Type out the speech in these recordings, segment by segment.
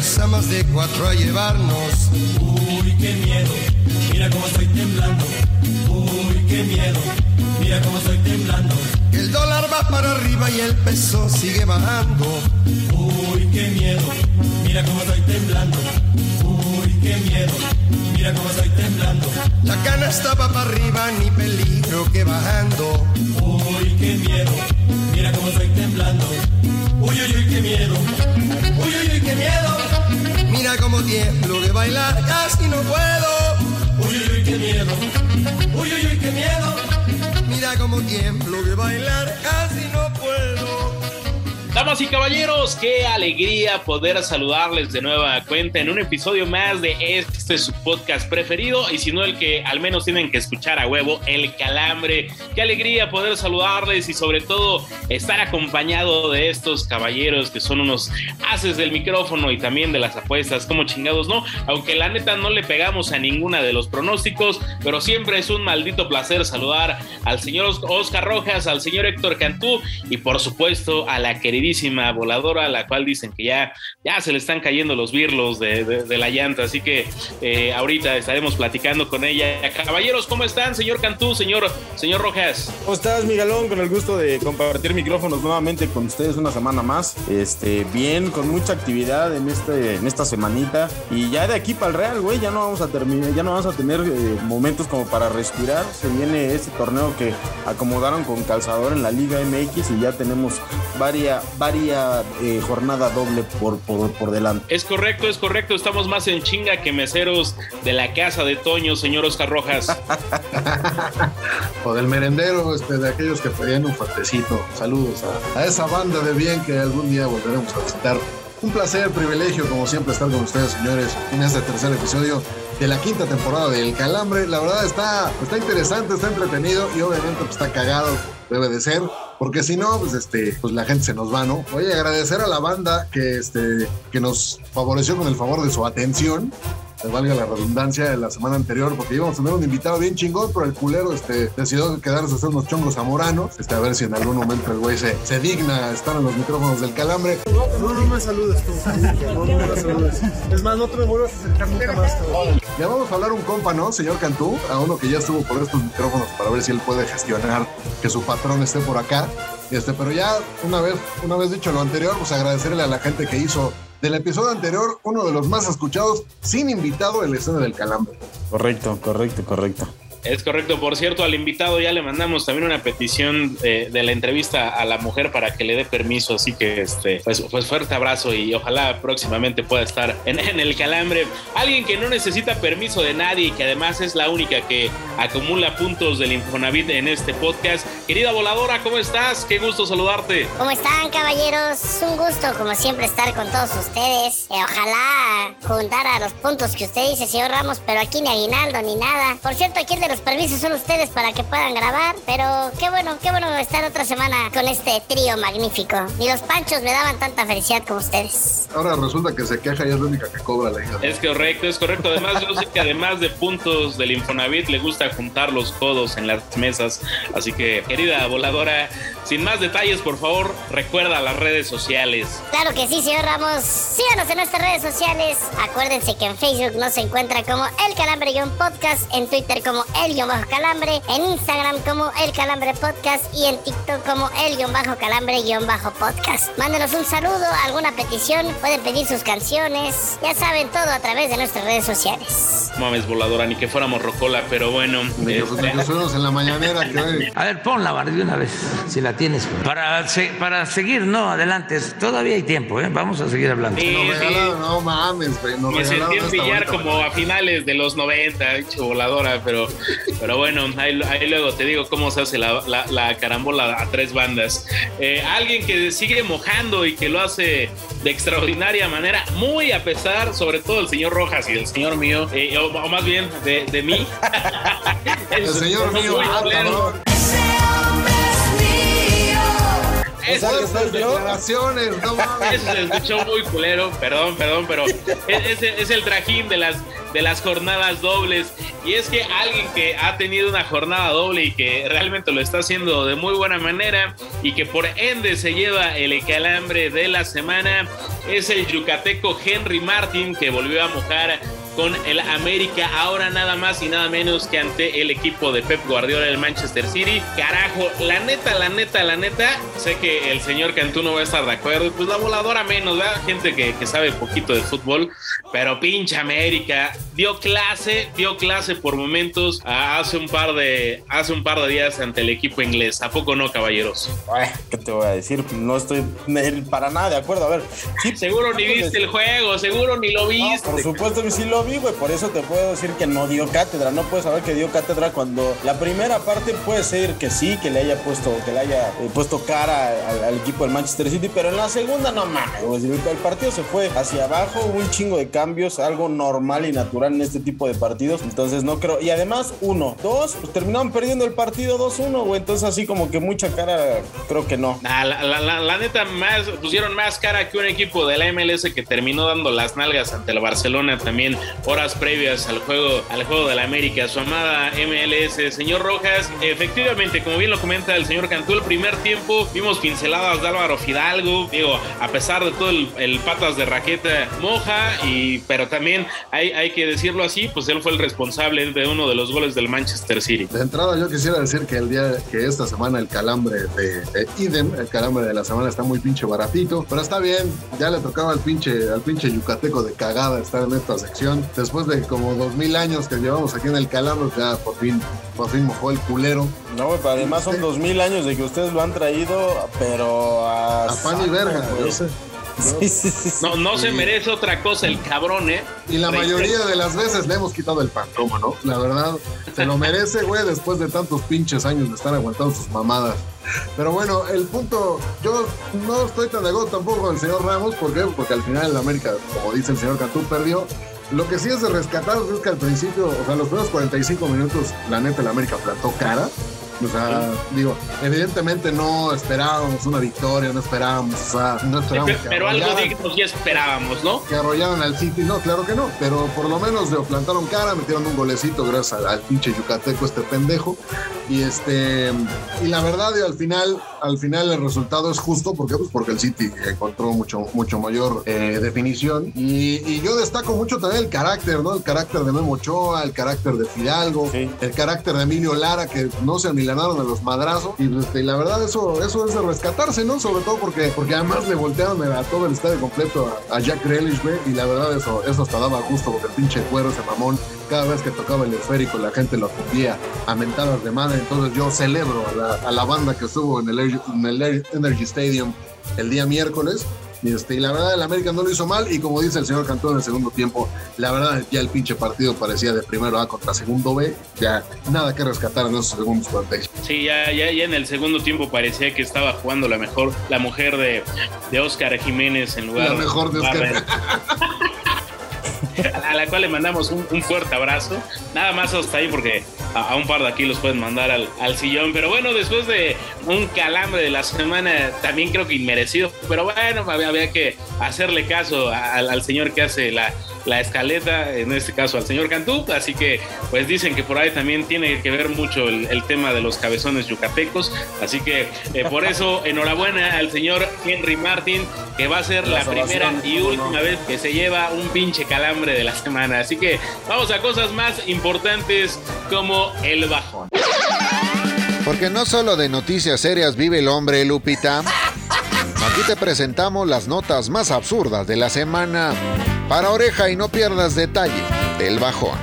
En platillos a más de cuatro a llevarnos. Uy, qué miedo, mira cómo estoy temblando. Uy, qué miedo, mira cómo estoy temblando. El dólar va para arriba y el peso sigue bajando. Uy, qué miedo, mira cómo estoy temblando. Uy, qué miedo, mira cómo estoy temblando. La cana estaba para arriba, ni peligro que bajando. Uy, qué miedo, mira cómo estoy temblando. Uy, uy, uy, qué miedo. Uy, uy, uy, qué miedo. Mira como tiemblo de bailar, casi no puedo. Uy, uy, uy, qué miedo. Uy, uy, uy, qué miedo. Mira como tiemblo de bailar, casi no puedo. Damas y caballeros, qué alegría poder saludarles de nueva cuenta en un episodio más de este su podcast preferido y si no el que al menos tienen que escuchar a huevo, El Calambre. Qué alegría poder saludarles y sobre todo estar acompañado de estos caballeros que son unos haces del micrófono y también de las apuestas, como chingados, ¿no? Aunque la neta no le pegamos a ninguna de los pronósticos, pero siempre es un maldito placer saludar al señor Oscar Rojas, al señor Héctor Cantú y por supuesto a la queridísima voladora, la cual dicen que ya, ya se le están cayendo los birlos de la llanta, así que eh, ahorita estaremos platicando con ella. Caballeros, ¿cómo están, señor Cantú, señor, señor Rojas? ¿Cómo estás, Miguelón? Con el gusto de compartir micrófonos nuevamente con ustedes una semana más. Este, bien, con mucha actividad en este, en esta semanita. Y ya de aquí para el Real, güey, ya no vamos a terminar, ya no vamos a tener eh, momentos como para respirar. Se viene este torneo que acomodaron con calzador en la Liga MX y ya tenemos varias, varias eh, jornada doble por, por, por delante. Es correcto, es correcto. Estamos más en chinga que de la casa de Toño, señor Oscar Rojas. o del merendero, este, de aquellos que pedían un fuertecito. Saludos a, a, esa banda de bien que algún día volveremos a visitar. Un placer, privilegio, como siempre, estar con ustedes, señores, en este tercer episodio de la quinta temporada del Calambre. La verdad está, está interesante, está entretenido y obviamente pues, está cagado, debe de ser, porque si no, pues este, pues la gente se nos va, ¿no? Oye, agradecer a la banda que este, que nos favoreció con el favor de su atención valga la redundancia, de la semana anterior, porque íbamos a tener un invitado bien chingón, pero el culero este, decidió quedarse a hacer unos chongos zamoranos. Este, a ver si en algún momento el güey se, se digna estar en los micrófonos del calambre. No, no, no me saludes tú. No, no me saludes. Es más, no te me vuelvas a acercar nunca más. Le vamos a hablar un compa, ¿no, señor Cantú? A uno que ya estuvo por estos micrófonos para ver si él puede gestionar que su patrón esté por acá. Este, pero ya una vez, una vez dicho lo anterior, pues agradecerle a la gente que hizo del episodio anterior, uno de los más escuchados, sin invitado en la escena del calambre. Correcto, correcto, correcto. Es correcto. Por cierto, al invitado ya le mandamos también una petición de la entrevista a la mujer para que le dé permiso. Así que, este, pues, pues fuerte abrazo y ojalá próximamente pueda estar en, en, el calambre. Alguien que no necesita permiso de nadie y que además es la única que acumula puntos del Infonavit en este podcast. Querida voladora, ¿cómo estás? Qué gusto saludarte. ¿Cómo están, caballeros? Un gusto, como siempre, estar con todos ustedes. Eh, ojalá juntara los puntos que usted dice, señor Ramos, pero aquí ni aguinaldo ni nada. Por cierto, aquí el de los permisos son ustedes para que puedan grabar, pero qué bueno, qué bueno estar otra semana con este trío magnífico. Ni los panchos me daban tanta felicidad como ustedes. Ahora resulta que se queja y es la única que cobra la hija. Es correcto, es correcto. Además, yo sé que además de puntos del Infonavit le gusta juntar los codos en las mesas. Así que, querida voladora, sin más detalles, por favor, recuerda las redes sociales. Claro que sí, señor Ramos. Síganos en nuestras redes sociales. Acuérdense que en Facebook nos encuentra como El Calambre-Podcast, en Twitter como el guion bajo calambre, en Instagram como el calambre podcast y en TikTok como el guion bajo calambre guion bajo podcast. Mándenos un saludo, alguna petición, pueden pedir sus canciones, ya saben todo a través de nuestras redes sociales. Mames voladora, ni que fuéramos rocola, pero bueno. Ni que que fuéramos en la mañanera que A ver, ponla Barbie, de una vez, si la tienes. Para, para seguir, no, adelante. Todavía hay tiempo, ¿eh? Vamos a seguir hablando. Sí, Nos sí. no mames, güey. Nos Me sentí en pillar como a finales de los 90, dicho voladora, pero, pero bueno, ahí, ahí luego te digo cómo se hace la, la- la carambola a tres bandas. Eh, alguien que sigue mojando y que lo hace de extraordinaria manera, muy a pesar, sobre todo el señor Rojas y el señor mío, eh, o, o más bien de, de mí. El señor mío, ah. Eso- Fuertes declaraciones, no mames. Eso se escuchó muy culero, perdón, perdón, pero es, es- es el trajín de las, de las jornadas dobles. Y es que alguien que ha tenido una jornada doble y que realmente lo está haciendo de muy buena manera y que por ende se lleva el calambre de la semana es el yucateco Henry Martin que volvió a mojar con el América ahora nada más y nada menos que ante el equipo de Pep Guardiola del Manchester City. Carajo, la neta, la neta, la neta, sé que el señor Cantú no va a estar de acuerdo, pues la voladora menos, ¿verdad? Gente que, que sabe poquito de fútbol, pero pinche América dio clase, dio clase por momentos ah, hace un par de hace un par de días ante el equipo inglés. ¿A poco no, caballeros? Ay, ¿qué te voy a decir? No estoy para nada de acuerdo. A ver, sí, Seguro ni viste el juego, seguro ni lo No, viste. por supuesto que sí lo vi, güey. Por eso te puedo decir que no dio cátedra. No puedes saber que dio cátedra cuando la primera parte puede ser que sí, que le haya puesto, que le haya eh, puesto cara al, equipo del Manchester City, pero en la segunda no mames. El, partido se fue hacia abajo, un chingo de cambios, algo normal y natural en este tipo de partidos. Entonces no creo. Y además, uno, dos, pues terminaron perdiendo el partido 2-1, güey. Entonces así como que mucha cara, creo que no. Nah, la, la- la- la neta, más, pusieron más cara que un equipo de la MLS que terminó dando las nalgas ante el Barcelona también horas previas al juego, al juego de la América, su amada MLS. Señor Rojas, efectivamente, como bien lo comenta el señor Cantú, el primer tiempo vimos pinceladas de Álvaro Fidalgo, digo, a pesar de todo el, patas de raqueta moja, y, pero también hay, hay que decirlo así, pues él fue el responsable de uno de los goles del Manchester City. De entrada yo quisiera decir que el día que esta semana el calambre de, de Idem, el calambre de la semana está muy pinche baratito, pero está bien, ya le tocaba al pinche, al pinche yucateco de cagada estar en esta sección. Después de como dos mil años que llevamos aquí en el calambre, ya por fin, por fin mojó el culero. No, güey, pero además son dos mil años de que ustedes lo han traído, pero a, A pan y verga, güey. yo sé. Sí, sí, sí. No, no se merece otra cosa el cabrón, ¿eh? Y la mayoría de las veces le hemos quitado el pan, ¿cómo no? La verdad, se lo merece, güey, después de tantos pinches años de estar aguantando sus mamadas. Pero bueno, el punto, yo no estoy tan de acuerdo tampoco con el señor Ramos, ¿por qué? Porque al final el América, como dice el señor Cantú, perdió. Lo que sí es de rescatar es que al principio, o sea, los primeros 45 minutos, la neta, el América plantó cara. O sea, digo, evidentemente no esperábamos una victoria, no esperábamos, o sea, no esperábamos Pero, que pero algo digno sí esperábamos, ¿no? que arrollaron al City. No, claro que no, pero por lo menos le plantaron cara, metieron un golecito gracias al, al pinche yucateco este pendejo. Y este y la verdad, y al final, al final el resultado es justo, ¿por qué? Pues porque el City encontró mucho, mucho mayor eh, definición. Y, y yo destaco mucho también el carácter, ¿no? El carácter de Memo Ochoa, el carácter de Fidalgo, Sí. el carácter de Emilio Lara, que no se amilenaron de los madrazos. Y, este, y la verdad, eso, eso es de rescatarse, ¿no? Sobre todo porque, porque además le voltearon a todo el estadio completo a, a Jack Grealish, güey. Y la verdad, eso, eso hasta daba gusto porque el pinche cuero, ese mamón, cada vez que tocaba el esférico, la gente lo acudía a mentadas de madre. Entonces yo celebro a la, a la banda que estuvo en el Energy Stadium el día miércoles. Y, este, y la verdad, el América no lo hizo mal. Y como dice el señor Cantón en el segundo tiempo, la verdad, ya el pinche partido parecía de primero A contra segundo B. Ya nada que rescatar en esos segundos 45. Sí, ya, ya, ya en el segundo tiempo parecía que estaba jugando la mejor, la mujer de, de Oscar Jiménez en lugar La mejor de Oscar. a la cual le mandamos un, fuerte abrazo. Nada más hasta ahí porque a, un par de aquí los pueden mandar al, sillón. Pero bueno, después de un calambre de la semana, también creo que inmerecido. Pero bueno, había, que hacerle caso al señor que hace la, la escaleta, en este caso al señor Cantú, así que pues dicen que por ahí también tiene que ver mucho el, tema de los cabezones yucatecos, así que eh, por eso enhorabuena al señor Henry Martin, que va a ser la, primera y última vez que se lleva un pinche calambre de la semana, así que vamos a cosas más importantes como el bajón. Porque no solo de noticias serias vive el hombre, Lupita. Aquí te presentamos las notas más absurdas de la semana. Para oreja y no pierdas detalle del bajón.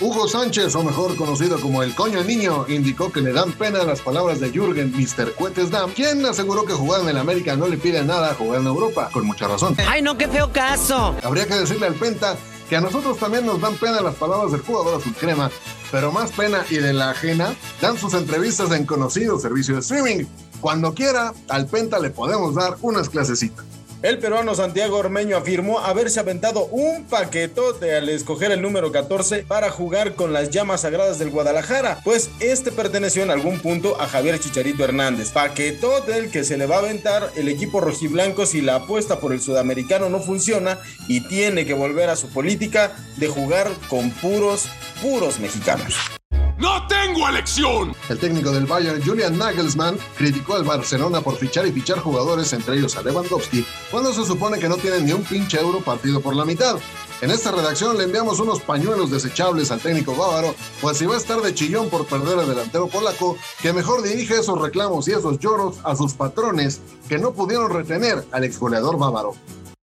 Hugo Sánchez, o mejor conocido como el coño niño, indicó que le dan pena las palabras de Jürgen Mr. Cuetes Dam, quien aseguró que jugar en el América no le pide nada a jugar en Europa, con mucha razón. ¡Ay, no, qué feo caso! Habría que decirle al Penta que a nosotros también nos dan pena las palabras del jugador azul crema, pero más pena y de la ajena dan sus entrevistas en conocido servicio de streaming. Cuando quiera, al Penta le podemos dar unas clasecitas. El peruano Santiago Ormeño afirmó haberse aventado un paquetote al escoger el número 14 para jugar con las llamas sagradas del Guadalajara, pues este perteneció en algún punto a Javier Chicharito Hernández. Paquetote el que se le va a aventar el equipo rojiblanco si la apuesta por el sudamericano no funciona y tiene que volver a su política de jugar con puros, puros mexicanos. ¡No tengo elección! El técnico del Bayern, Julian Nagelsmann, criticó al Barcelona por fichar y fichar jugadores, entre ellos a Lewandowski, cuando se supone que no tienen ni un pinche euro partido por la mitad. En esta redacción le enviamos unos pañuelos desechables al técnico bávaro, pues si va a estar de chillón por perder al delantero polaco, que mejor dirige esos reclamos y esos lloros a sus patrones que no pudieron retener al exgoleador bávaro.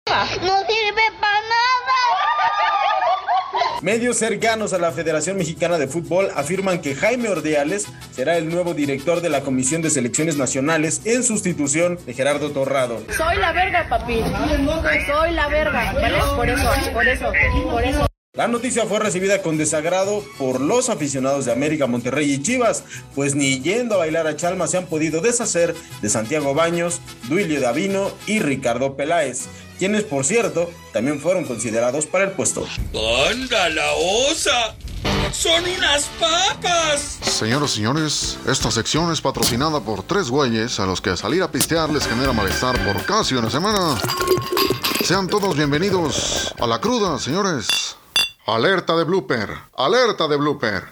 No sirve para Medios cercanos a la Federación Mexicana de Fútbol afirman que Jaime Ordeales será el nuevo director de la Comisión de Selecciones Nacionales en sustitución de Gerardo Torrado. Soy la verga, papi. Soy la verga. Por eso, por eso, por eso. La noticia fue recibida con desagrado por los aficionados de América, Monterrey y Chivas, pues ni yendo a bailar a Chalma se han podido deshacer de Santiago Baños, Duilio Davino y Ricardo Peláez, quienes por cierto también fueron considerados para el puesto. ¡Anda la osa! ¡Son unas papas! Señoras y señores, esta sección es patrocinada por tres güeyes a los que salir a pistear les genera malestar por casi una semana. Sean todos bienvenidos a la cruda, señores. Alerta de blooper, alerta de blooper.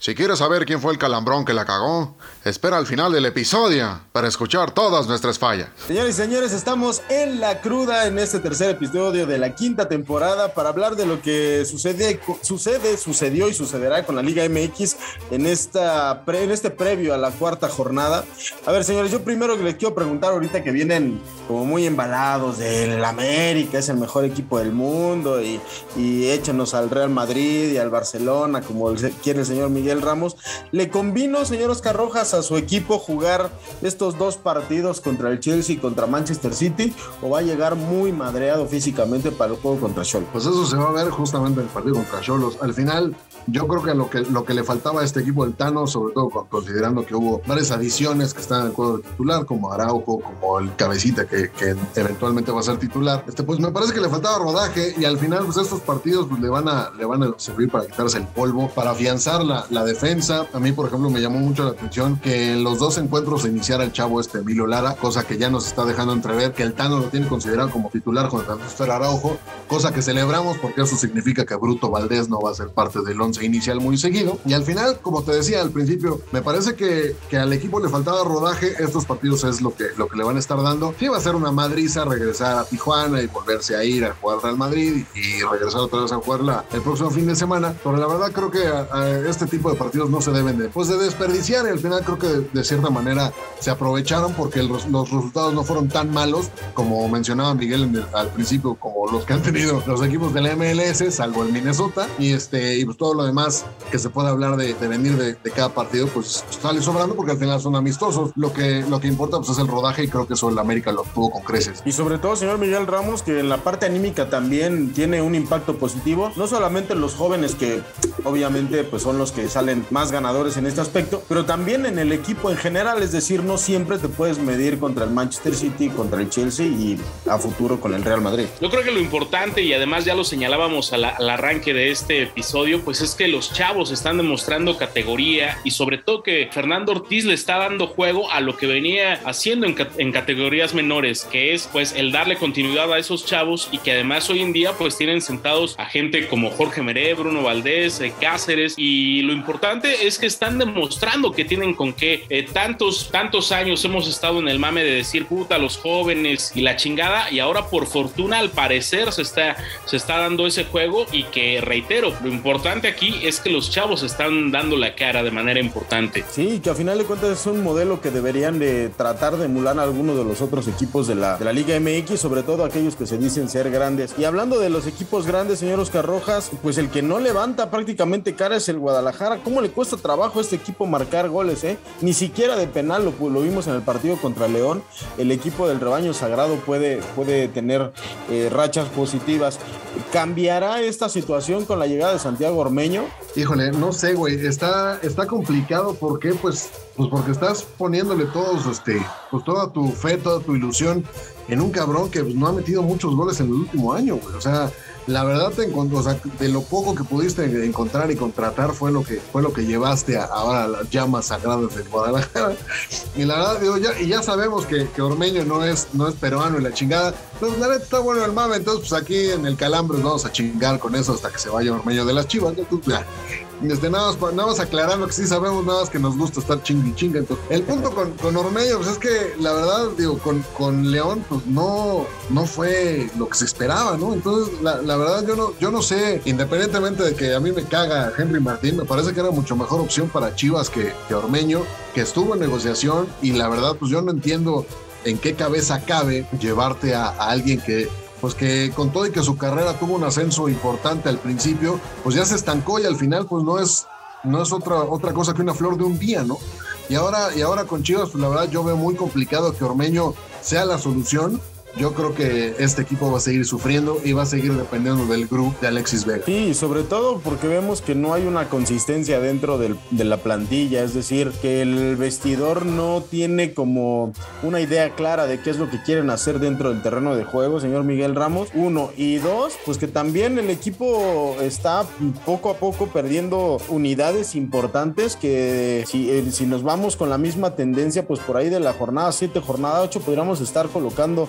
Si quieres saber quién fue el calambrón que la cagó, espera al final del episodio para escuchar todas nuestras fallas. Señores y señores, estamos en la cruda en este tercer episodio de la quinta temporada para hablar de lo que sucede, sucede, sucedió y sucederá con la Liga MX en, esta en este previo a la cuarta jornada. A ver, señores, yo primero les quiero preguntar ahorita que vienen como muy embalados del América, es el mejor equipo del mundo y, y échenos al Real Madrid y al Barcelona, como quiere el señor Miguel Ramos. ¿Le convino, señor Oscar Rojas, a su equipo jugar estos dos partidos contra el Chelsea y contra Manchester City? ¿O va a llegar muy madreado físicamente para el juego contra Cholos? Pues eso se va a ver justamente en el partido contra Cholos. Al final, yo creo que lo que, lo que le faltaba a este equipo del Tano, sobre todo considerando que hubo varias adiciones que están en el cuadro titular, como Araujo, como el Cabecita, que, eventualmente va a ser titular, este, pues me parece que le faltaba rodaje y al final, pues estos partidos pues, le, van a, le van a servir para quitarse el polvo, para afianzar la, la defensa. A mí, por ejemplo, me llamó mucho la atención que en los dos encuentros se iniciara el chavo este Emilio Lara, cosa que ya nos está dejando entrever que el Tano lo tiene considerado como titular con el Araujo, cosa que celebramos porque eso significa que Bruto Valdés no va a ser parte del inicial muy seguido. Y al final, como te decía al principio, me parece que, que al equipo le faltaba rodaje. Estos partidos es lo que, lo que le van a estar dando. Sí va a ser una madriza regresar a Tijuana y volverse a ir a jugar Real Madrid y, regresar otra vez a jugarla el próximo fin de semana. Pero la verdad creo que a este tipo de partidos no se deben de, pues de desperdiciar y al final creo que de, cierta manera se aprovecharon porque los resultados no fueron tan malos como mencionaba Miguel al principio, como los que han tenido los equipos de la MLS, salvo el Minnesota, y este y pues todo lo demás que se puede hablar de, venir de, cada partido, pues sale sobrando porque al final son amistosos. Lo que, lo que importa pues es el rodaje y creo que eso el América lo tuvo con creces. Y sobre todo, señor Miguel Ramos, que en la parte anímica también tiene un impacto positivo, no solamente los jóvenes que obviamente pues son los que salen más ganadores en este aspecto, pero también en el equipo en general, es decir, no siempre te puedes medir contra el Manchester City, contra el Chelsea y a futuro con el Real Madrid. Yo creo que lo importante, y además ya lo señalábamos al, al arranque de este episodio, pues es que los chavos están demostrando categoría y sobre todo que Fernando Ortiz le está dando juego a lo que venía haciendo en, en categorías menores, que es pues el darle continuidad a esos chavos y que además hoy en día pues tienen sentados a gente como Jorge Meré, Bruno Valdés, eh, Cáceres y lo importante es que están demostrando que tienen con qué. Eh, tantos, tantos años hemos estado en el mame de decir puta los jóvenes y la chingada y ahora por fortuna al parecer se está, se está dando ese juego y que reitero, lo importante aquí es que los chavos están dando la cara de manera importante. Sí, que a final de cuentas es un modelo que deberían de tratar de emular a algunos de los otros equipos de la, de la Liga MX, sobre todo aquellos que se dicen ser grandes. Y hablando de los equipos grandes, señor Oscar Rojas, pues el que no levanta prácticamente cara es el Guadalajara. ¿Cómo le cuesta trabajo a este equipo marcar goles, eh? Ni siquiera de penal lo, lo vimos en el partido contra León. El equipo del rebaño sagrado puede, puede tener eh, rachas positivas. ¿Cambiará esta situación con la llegada de Santiago Ormeño? Híjole, no sé, güey. Está, está complicado porque, pues, pues porque estás poniéndole todos, este, pues toda tu fe, toda tu ilusión en un cabrón que pues, no ha metido muchos goles en el último año, güey. O sea, la verdad te encontró, o sea, de lo poco que pudiste encontrar y contratar fue lo que fue lo que llevaste ahora a las llamas sagradas de Guadalajara. Y la verdad, digo, ya, y ya sabemos que, que, Ormeño no es, no es peruano y la chingada. Pues la neta está bueno el mame, entonces pues aquí en el Calambres vamos a chingar con eso hasta que se vaya Ormeño de las chivas. Entonces, ya. Desde nada, más, nada más aclarando que sí sabemos nada más que nos gusta estar chingui chinga. Entonces, el punto con, con Ormeño, pues es que la verdad, digo, con, con León, pues no, no fue lo que se esperaba, ¿no? Entonces, la, la verdad, yo no, yo no sé, independientemente de que a mí me caga Henry Martín, me parece que era mucho mejor opción para Chivas que, que Ormeño, que estuvo en negociación y la verdad, pues yo no entiendo en qué cabeza cabe llevarte a, a alguien que pues que con todo y que su carrera tuvo un ascenso importante al principio, pues ya se estancó y al final pues no es, no es otra, otra cosa que una flor de un día, ¿no? Y ahora, y ahora con Chivas, pues la verdad yo veo muy complicado que Ormeño sea la solución. Yo creo que este equipo va a seguir sufriendo y va a seguir dependiendo del grupo de Alexis Vega. Sí, sobre todo porque vemos que no hay una consistencia dentro del, de la plantilla, es decir, que el vestidor no tiene como una idea clara de qué es lo que quieren hacer dentro del terreno de juego, señor Miguel Ramos. Uno y dos, pues que también el equipo está poco a poco perdiendo unidades importantes que si, eh, si nos vamos con la misma tendencia, pues por ahí de la jornada 7, jornada 8, podríamos estar colocando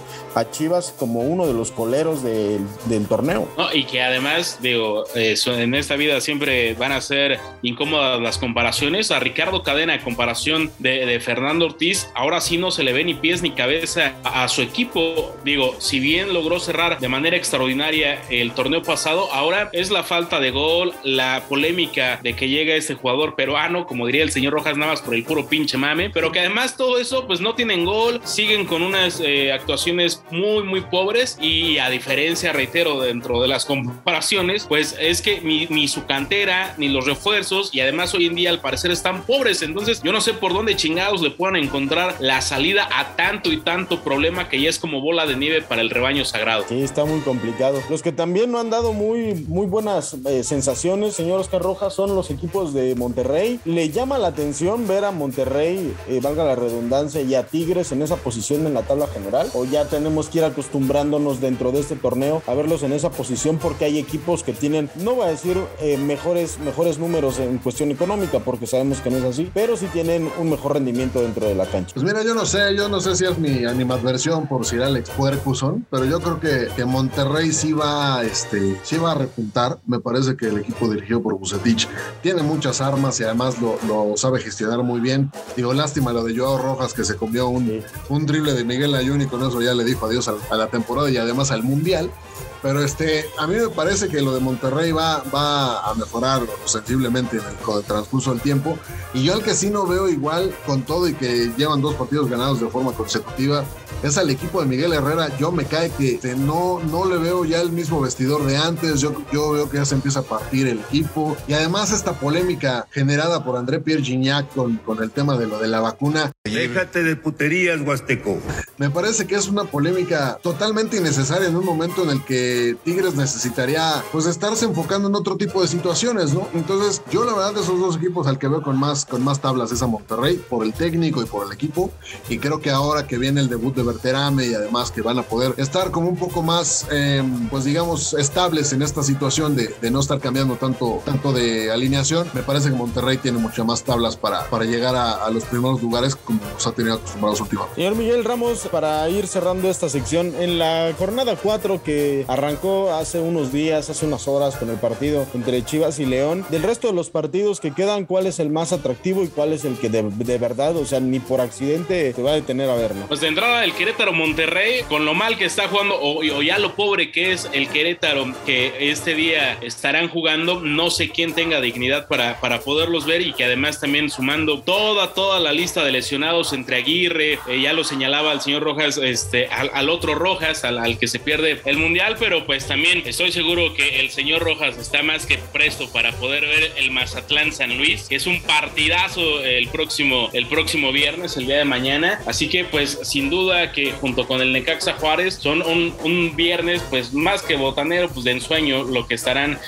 Chivas como uno de los coleros del, torneo. Y que además, digo, eh, en esta vida siempre van a ser incómodas las comparaciones. A Ricardo Cadena, en comparación de, Fernando Ortiz, ahora sí no se le ve ni pies ni cabeza a, a, su equipo. Digo, si bien logró cerrar de manera extraordinaria el torneo pasado, ahora es la falta de gol, la polémica de que llega este jugador peruano, como diría el señor Rojas Navas, por el puro pinche mame, pero que además todo eso, pues no tienen gol, siguen con unas eh, actuaciones muy, muy pobres y a diferencia, reitero, dentro de las comparaciones, pues es que ni, su cantera, ni los refuerzos y además hoy en día al parecer están pobres, entonces yo no sé por dónde chingados le puedan encontrar la salida a tanto y tanto problema que ya es como bola de nieve para el rebaño sagrado. Sí, está muy complicado. Los que también no han dado muy, muy buenas eh, sensaciones, señor Oscar Rojas, son los equipos de Monterrey. Le llama la atención ver a Monterrey, eh, valga la redundancia, y a Tigres en esa posición en la tabla general, o ya tenemos que ir acostumbrándonos dentro de este torneo a verlos en esa posición porque hay equipos que tienen, no voy a decir eh, mejores, mejores números en cuestión económica porque sabemos que no es así, pero sí tienen un mejor rendimiento dentro de la cancha. Pues mira, yo no sé, yo no sé si es mi animadversión por Sir Alex Puercuson, pero yo creo que, que, Monterrey sí va, este, sí va a repuntar. Me parece que el equipo dirigido por Bucetich tiene muchas armas y además lo, lo, sabe gestionar muy bien. Digo, lástima lo de Joao Rojas que se comió un, sí. un drible de Miguel Ayun y con eso ya le dijo adiós a, a la temporada y además al Mundial. Pero este, a mí me parece que lo de Monterrey va, va a mejorar sensiblemente en el, transcurso del tiempo. Y yo al que sí no veo igual con todo y que llevan dos partidos ganados de forma consecutiva, es al equipo de Miguel Herrera. Yo me cae que este, no, no le veo ya el mismo vestidor de antes. Yo, yo veo que ya se empieza a partir el equipo. Y además esta polémica generada por André Pierre Gignac con, con el tema de lo de la vacuna, Déjate de puterías, Huasteco. Me parece que es una polémica totalmente innecesaria en un momento en el que Tigres necesitaría pues estarse enfocando en otro tipo de situaciones, ¿no? Entonces, yo la verdad de esos dos equipos al que veo con más, con más tablas es a Monterrey por el técnico y por el equipo. Y creo que ahora que viene el debut de Berterame y además que van a poder estar como un poco más, eh, pues digamos, estables en esta situación de, de, no estar cambiando tanto, tanto de alineación, me parece que Monterrey tiene muchas más tablas para, para llegar a, a los primeros lugares como nos ha tenido acostumbrados últimamente. Señor Miguel Ramos, para ir cerrando esta sección, en la jornada 4 que hace unos días, hace unas horas con el partido entre Chivas y León, del resto de los partidos que quedan, ¿cuál es el más atractivo y cuál es el que de, verdad, o sea, ni por accidente te va a detener a verlo? Pues de entrada el Querétaro Monterrey, con lo mal que está jugando, o, ya lo pobre que es el Querétaro, que este día estarán jugando, no sé quién tenga dignidad para, para poderlos ver y que además también sumando toda, toda la lista de lesionados entre Aguirre, eh, ya lo señalaba el señor Rojas, este, al, al otro Rojas, al, al, que se pierde el Mundial, pero pues también estoy seguro que el señor Rojas está más que presto para poder ver el Mazatlán San Luis, que es un partidazo el próximo, el próximo viernes, el día de mañana, así que pues sin duda que junto con el Necaxa Juárez son un, un viernes pues más que botanero, pues de ensueño lo que estarán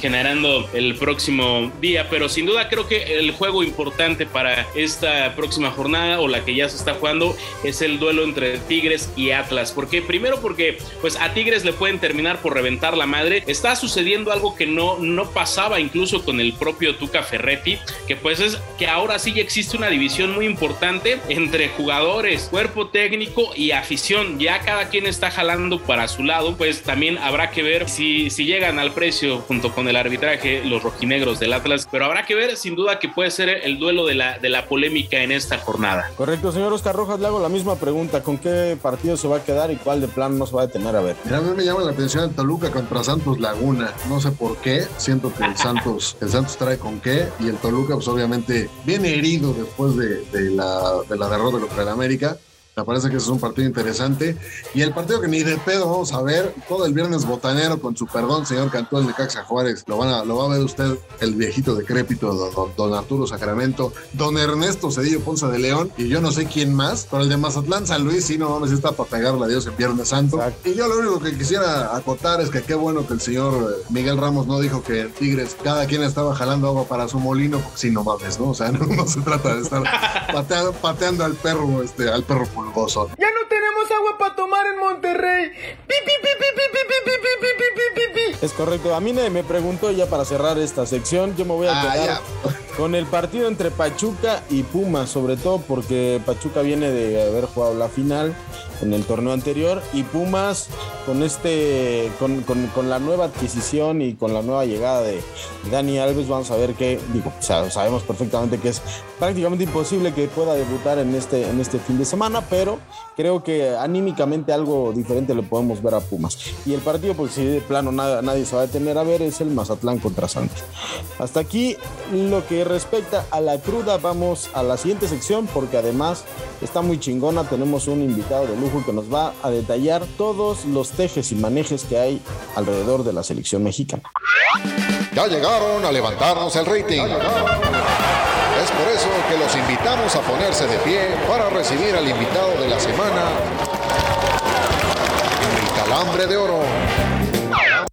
generando el próximo día, pero sin duda creo que el juego importante para esta próxima jornada o la que ya se está jugando es el duelo entre Tigres y Atlas. porque Primero porque pues a Tigres le pueden terminar por reventar la madre. Está sucediendo algo que no, no pasaba incluso con el propio Tuca Ferretti, que pues es que ahora sí existe una división muy importante entre jugadores, cuerpo técnico y afición. Ya cada quien está jalando para su lado, pues también habrá que ver si, si llegan al precio junto con el arbitraje los rojinegros del Atlas, pero habrá que ver sin duda que puede ser el duelo de la, de la polémica en esta jornada. Correcto, señor Oscar Rojas, le hago la misma pregunta. ¿Con qué partido se va a quedar y cuál de plan no se va a detener a ver? Mira, a mí me llama la atención el Toluca contra Santos Laguna. No sé por qué. Siento que el Santos, el Santos trae con qué. Y el Toluca, pues obviamente, viene herido después de, de la, de la derrota contra el América. Me parece que ese es un partido interesante. Y el partido que ni de pedo vamos a ver todo el viernes botanero con su perdón, señor Cantón de Caxa Juárez. Lo, van a, lo va a ver usted, el viejito decrépito, don, don, Arturo Sacramento, don Ernesto Cedillo Ponce de León y yo no sé quién más. Pero el de Mazatlán San Luis, sí, no mames, está para pegarle a Dios en Viernes Santo. Exacto. Y yo lo único que quisiera acotar es que qué bueno que el señor Miguel Ramos no dijo que Tigres, cada quien estaba jalando agua para su molino, porque sí, no mames, ¿no? O sea, no, no se trata de estar pateando, pateando al perro, este, al perro ya no tenemos agua para tomar en Monterrey. Es correcto. A mí me preguntó ya para cerrar esta sección. Yo me voy a quedar con el partido entre Pachuca y Pumas, sobre todo porque Pachuca viene de haber jugado la final en el torneo anterior y Pumas con este con, con- la nueva adquisición y con la nueva llegada de Dani Alves vamos a ver que digo o sea, sabemos perfectamente que es prácticamente imposible que pueda debutar en este en este fin de semana pero creo que anímicamente algo diferente le podemos ver a Pumas. Y el partido pues si de plano nada- nadie se va a detener. A ver es el Mazatlán contra Santos. Hasta aquí lo que respecta a la cruda vamos a la siguiente sección porque además está muy chingona tenemos un invitado de lujo que nos va a detallar todos los tejes y manejes que hay alrededor de la selección mexicana Ya llegaron a levantarnos el rating. Es por eso que los invitamos a ponerse de pie para recibir al invitado de la semana, el calambre de oro.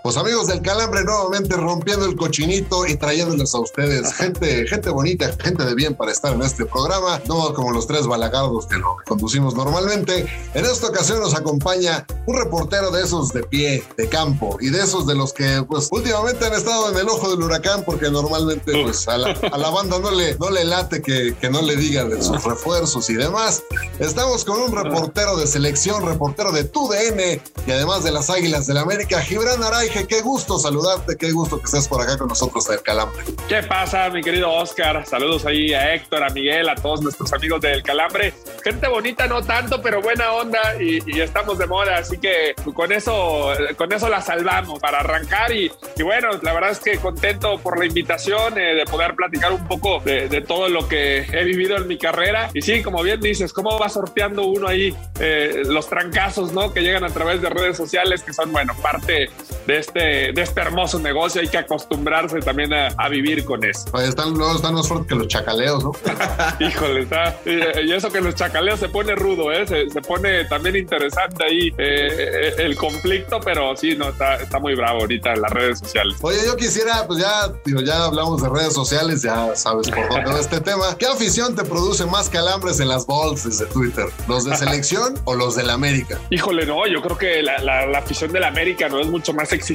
Pues amigos del Calambre, nuevamente rompiendo el cochinito y trayéndoles a ustedes gente, gente bonita, gente de bien para estar en este programa, no como los tres balagardos que lo conducimos normalmente. En esta ocasión nos acompaña un reportero de esos de pie, de campo, y de esos de los que pues últimamente han estado en el ojo del huracán porque normalmente pues a la, a la banda no le, no le late que, que no le digan de sus refuerzos y demás. Estamos con un reportero de selección, reportero de TUDN y además de las Águilas del América, Gibran Araige. Qué gusto saludarte, qué gusto que estés por acá con nosotros del Calambre. ¿Qué pasa, mi querido Oscar? Saludos ahí a Héctor, a Miguel, a todos nuestros amigos del Calambre. Gente bonita, no tanto, pero buena onda y, y estamos de moda, así que con eso, con eso la salvamos para arrancar y, y bueno, la verdad es que contento por la invitación eh, de poder platicar un poco de, de todo lo que he vivido en mi carrera. Y sí, como bien dices, cómo va sorteando uno ahí eh, los trancazos, ¿no? Que llegan a través de redes sociales, que son, bueno, parte de este, de este hermoso negocio. Hay que acostumbrarse también a, a vivir con eso. Ahí están, luego están más fuertes que los chacaleos, ¿no? Híjole, está. Y, y eso que los chacaleos se pone rudo, ¿eh? Se, se pone también interesante ahí eh, eh, el conflicto, pero sí, no, está, está muy bravo ahorita en las redes sociales. Oye, yo quisiera, pues ya, digo, ya hablamos de redes sociales, ya sabes por dónde va este tema. ¿Qué afición te produce más calambres en las bolsas de Twitter? ¿Los de selección o los del América? Híjole, no, yo creo que la, la- la afición del América no es mucho más exigente.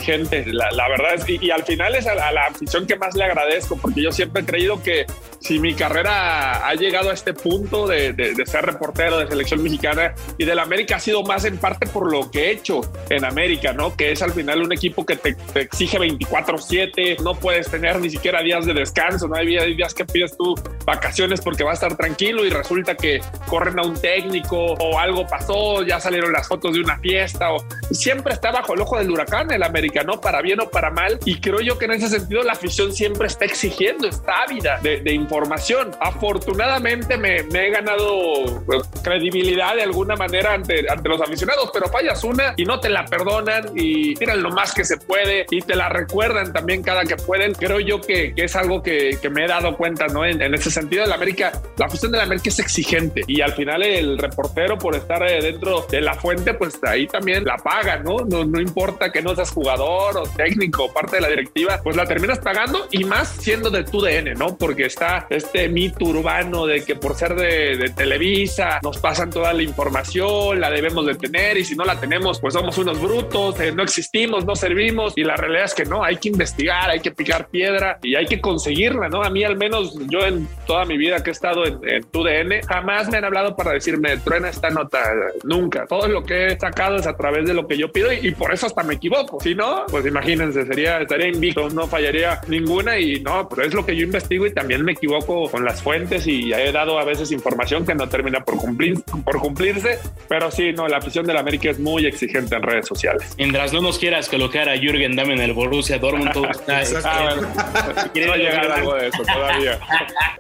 La, la verdad es, y, y al final es a, a la afición que más le agradezco, porque yo siempre he creído que si mi carrera ha llegado a este punto de, de- de ser reportero de selección mexicana y del América ha sido más en parte por lo que he hecho en América, ¿no? Que es al final un equipo que te, te exige 24-7, no puedes tener ni siquiera días de descanso, no hay días que pides tú vacaciones porque va a estar tranquilo y resulta que corren a un técnico o algo pasó, ya salieron las fotos de una fiesta o siempre está bajo el ojo del huracán el América, ¿no? Para bien o para mal. Y creo yo que en ese sentido la afición siempre está exigiendo, está ávida de, de información. Afortunadamente me, me he ganado pues, credibilidad de alguna manera ante, ante los aficionados, pero fallas una y no te la perdonan y tiran lo más que se puede y te la recuerdan también cada que pueden. Creo yo que, que es algo que, que me he dado cuenta, ¿no? En, en ese sentido, el América, la afición del América es exigente y al final el reportero por estar eh, dentro de la fuente, pues ahí también la paga, ¿no? No, no importa que no seas jugador o técnico parte de la directiva, pues la terminas pagando y más siendo de tu DN, ¿no? Porque está este mito urbano de que por ser de, de Televisa nos pasan toda la información, la debemos de tener y si no la tenemos, pues somos unos brutos, eh, no existimos, no servimos y la realidad es que no, hay que investigar, hay que picar piedra y hay que conseguirla, ¿no? A mí al menos yo en toda mi vida que he estado en, en tu DN, jamás me han hablado para decirme, truena esta nota, nunca. Todo lo que he sacado es a través de lo que yo pido y, y por eso hasta me equivoco. Si no, pues imagínense, sería, estaría invicto, no fallaría ninguna y no, pero es lo que yo investigo y también me equivoco con las fuentes y he dado a veces información que no termina por cumplir, por cumplirse, pero sí, no, la afición del América es muy exigente en redes sociales. Mientras no nos quieras colocar a Jürgen Damm en el Borussia Dortmund, todo está. Ah, bueno. No ha llegado algo de eso todavía.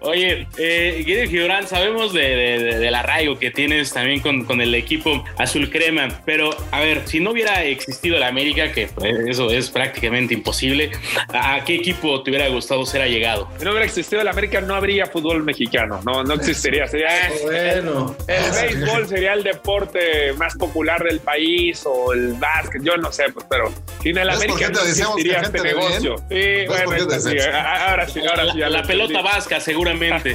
Oye, eh, Guido Gibran, sabemos de, de- de- del arraigo que tienes también con, con el equipo azul crema, pero a ver, si no hubiera existido el América, que pues, eso es prácticamente imposible, ¿a, qué equipo te hubiera gustado ser allegado? Si no hubiera existido el América, no habría fútbol mexicano. No, no existiría. Sería Bueno. el béisbol sería el deporte más popular del país o el básquet. Yo no sé, pues, pero sin el ¿Ves por América no existiría este negocio. Sí, ¿Ves por bueno, entonces, sí, ahora sí, ahora sí. La lo pelota vasca, seguramente.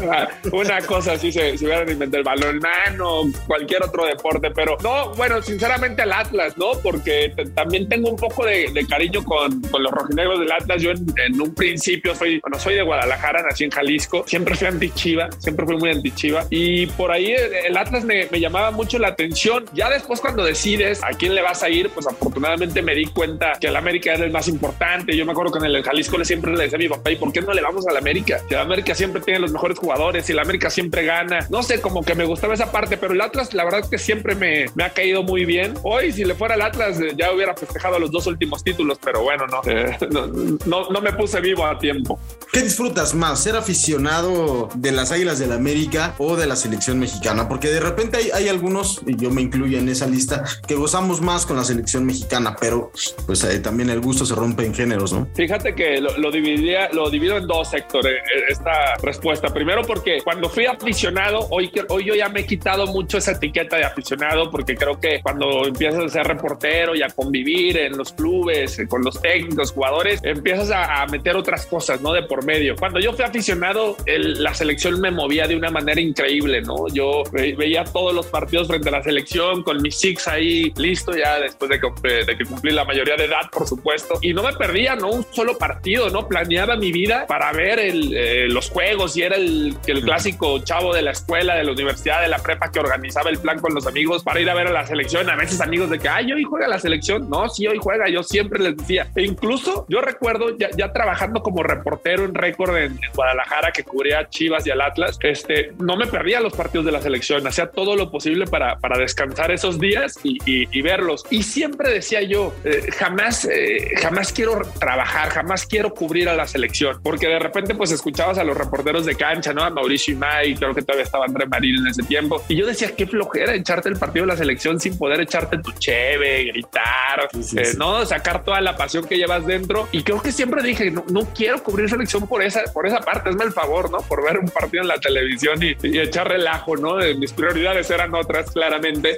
Una cosa así se, se hubieran inventado el balonmano, cualquier otro deporte, pero no, bueno, sinceramente al Atlas, ¿no? Porque también tengo un poco de, de cariño con, con los rojinegros del Atlas. Yo en, en un principio soy, bueno, soy de Guadalajara, nací en Jalisco, siempre fui anti-Chiva, siempre fui muy anti-Chiva y por ahí el, el Atlas me, me llamaba mucho la atención. Ya después cuando decides a quién le vas a ir, pues afortunadamente me di cuenta que el América era el más importante. Yo me acuerdo que en el Jalisco le siempre le decía a mi papá, ¿y por qué no le vamos al América? Que el América siempre tiene los mejores jugadores y el América siempre gana. No sé, como que me gustaba esa parte, pero el Atlas, la verdad es que siempre me, me ha caído muy bien. Hoy, si le fuera al Atlas, eh, ya hubiera festejado los dos últimos títulos, pero bueno, no, eh, no, no, no me puse vivo a tiempo. ¿Qué disfrutas más? ¿Ser aficionado de las Águilas del América o de la selección mexicana? Porque de repente hay, hay algunos, y yo me incluyo en esa lista, que gozamos más con la selección mexicana, pero pues eh, también el gusto se rompe en géneros, ¿no? Fíjate que lo, lo dividía, lo divido en dos sectores eh, esta respuesta. Primero porque cuando fui aficionado, hoy, hoy yo ya me he quitado mucho esa etiqueta de aficionado porque creo que cuando empiezas a ser reportero y a convivir en los clubes, eh, con los técnicos, jugadores, empiezas a, a meter otras cosas, ¿no? De por medio. Cuando yo fui aficionado, el- la selección me movía de una manera increíble, ¿no? Yo ve- veía todos los partidos frente a la selección con mis six ahí listo ya después de que, de que cumplí la mayoría de edad, por supuesto. Y no me perdía, ¿no? Un solo partido, ¿no? Planeaba mi vida para ver el, eh, los juegos y era el, el clásico chavo de la escuela, de la universidad, de la prepa que organizaba el plan con los amigos para ir a ver a la selección. A veces amigos de que, ay, hoy juega la selección. No, sí, hoy juega. Yo siempre les decía. E incluso yo recuerdo ya, ya trabajando como reportero en récord en, en Guadalajara que cubría a Chivas y al Atlas, este, no me perdía los partidos de la selección. Hacía todo lo posible para, para descansar esos días y, y- y verlos. Y siempre decía yo, eh, jamás, eh, jamás quiero trabajar, jamás quiero cubrir a la selección, porque de repente pues escuchabas a los reporteros de cancha, ¿no? A Mauricio Imay, creo que todavía estaba André Marín en ese tiempo. Y yo decía, qué flojera echarte el partido de la selección sin poder echarte tu cheve, gritar. eh, ¿no? Sacar toda la pasión que llevas dentro. Y creo que siempre dije, no, no quiero cubrir selección por esa, por esa parte, hazme el favor, ¿no? Por ver un partido en la televisión y, y echar relajo, ¿no? mis prioridades eran otras, claramente.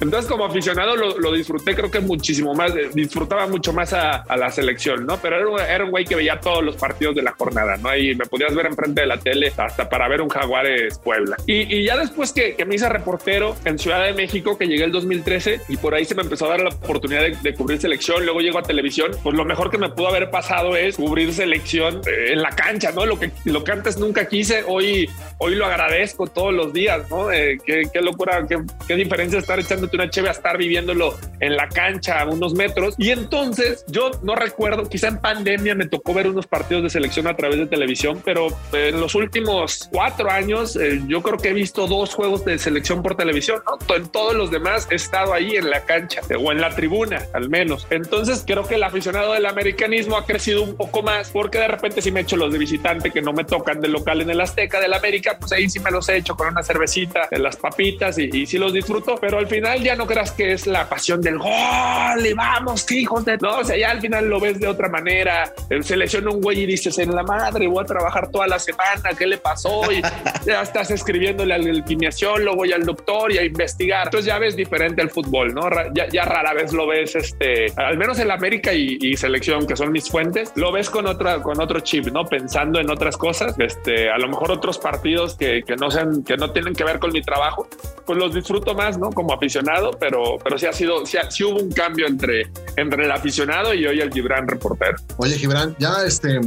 Entonces, como aficionado, lo, lo, disfruté, creo que muchísimo más, eh, disfrutaba mucho más a, a la selección, ¿no? Pero era un, era un güey que veía todos los partidos de la jornada, ¿no? Y me podías ver enfrente de la tele hasta para ver un Jaguares Puebla. Y, y ya después que, que, me hice reportero en Ciudad de México, que llegué el 2013, y por ahí se me empezó a dar la oportunidad de, de cubrir selección, luego llego a televisión, pues lo mejor que me pudo haber pasado es cubrir selección eh, en la cancha, ¿no? Lo que, lo que antes nunca quise, hoy, hoy lo agradezco todos los días, ¿no? Eh, qué, qué, locura, qué, qué, diferencia estar echándote una cheve a estar viviéndolo en la cancha a unos metros. Y entonces yo no recuerdo, quizá en pandemia me tocó ver unos partidos de selección a través de televisión, pero en los últimos cuatro años eh, yo creo que he visto dos juegos de selección por televisión, ¿no? En todos los demás he estado ahí en la cancha o en la tribuna, al menos. Entonces creo que el aficionado del americanismo ha crecido un poco más porque de repente si me echo los de visitante que no me tocan de local en el Azteca del América, pues ahí sí me los he hecho con una cervecita, de las papitas y, y sí los disfruto, pero al final ya no creas que es la pasión del gol y vamos, hijos de... No, o sea, ya al final lo ves de otra manera. Se lesiona un güey y dices, en la madre, voy a trabajar toda la semana, ¿qué le pasó? Y ya estás escribiéndole al quimiaciólogo y al doctor y a investigar. Entonces ya ves diferente el fútbol, ¿no? Ya, ya rara vez lo ves, este, al menos en la América y, y, selección, que son mis fuentes, lo ves con otra, con otro chip, ¿no? Pensando en otras cosas, este, a lo mejor otros partidos que, que no sean, que no tienen que ver con mi trabajo, pues los disfruto más, ¿no? Como aficionado, pero, pero sí ha sido, sí, sí hubo un cambio entre, entre el aficionado y hoy el Gibran reportero. Oye, Gibran, ya este,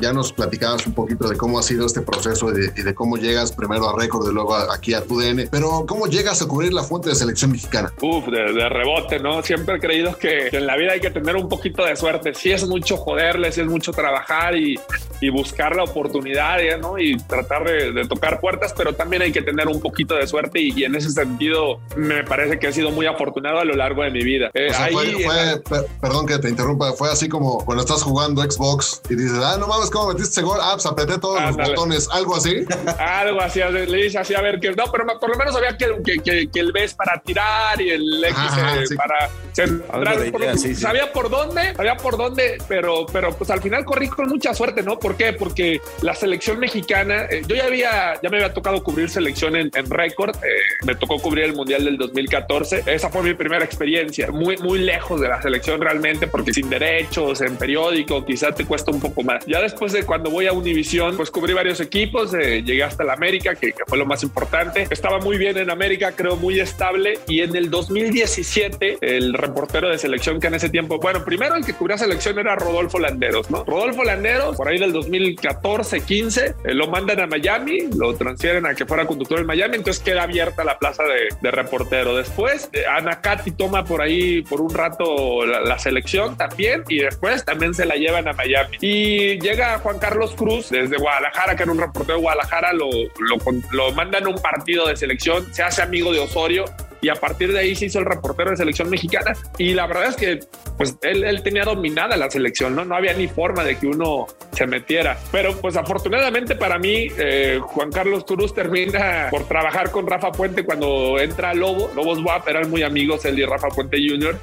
ya nos platicabas un poquito de cómo ha sido este proceso y de, y de cómo llegas primero a récord y luego a, aquí a TUDN, pero ¿cómo llegas a cubrir la fuente de selección mexicana? Uf, de, de, rebote, ¿no? Siempre he creído que en la vida hay que tener un poquito de suerte. Sí es mucho joderle, sí es mucho trabajar y, y buscar la oportunidad, ¿no? Y tratar de, de, tocar puertas, pero también hay que tener un poquito de suerte y, y, en ese sentido me parece que he sido muy afortunado a lo largo de mi vida. Eh, o sea, ahí, fue, fue, per, perdón que te interrumpa, fue así como cuando estás jugando Xbox y dices, ah, no mames, ¿cómo metiste ese gol? Ah, pues apreté todos los botones, algo así. algo así, le dice así a ver que no, pero por lo menos sabía que, que, que, que el B es para tirar y el X Ajá, sí. para centrar. Por, sí, sí. Sabía por dónde, sabía por dónde, pero, pero pues al final corrí con mucha suerte, ¿no? ¿Por qué? Porque la selección mexicana, eh, yo ya había, ya me había tocado cubrir selección en, en récord, eh, me tocó cubrir el Mundial del 2014, esa fue mi primera experiencia, muy, muy lejos de la selección realmente, porque sin derechos, en periódico, quizá te cuesta un poco más. Ya después de cuando voy a Univisión, pues cubrí varios equipos, eh, llegué hasta la América, que, que, fue lo más importante. Estaba muy bien en América, creo muy estable, y en el 2017, el reportero de selección que en ese tiempo, bueno, primero el que cubría selección era Rodolfo Landeros, ¿no? Rodolfo Landeros, por ahí del 2014, 15, eh, lo mandan a Miami, lo transfieren a que fuera conductor en Miami, entonces queda abierta la plaza de, de reportero. Después, eh, Anacati toma por ahí por un rato la, la, selección también, y después también se la llevan a Miami. Y llega Juan Carlos Cruz desde Guadalajara, que era un reportero de Guadalajara, lo, lo, lo mandan a un partido de selección, se hace amigo de Osorio y a partir de ahí se hizo el reportero de selección mexicana y la verdad es que pues él, él, tenía dominada la selección, ¿no? No había ni forma de que uno se metiera. Pero pues afortunadamente para mí, eh, Juan Carlos Cruz termina por trabajar con Rafa Puente cuando entra Lobo. Lobos WAP eran muy amigos él y Rafa Puente Jr.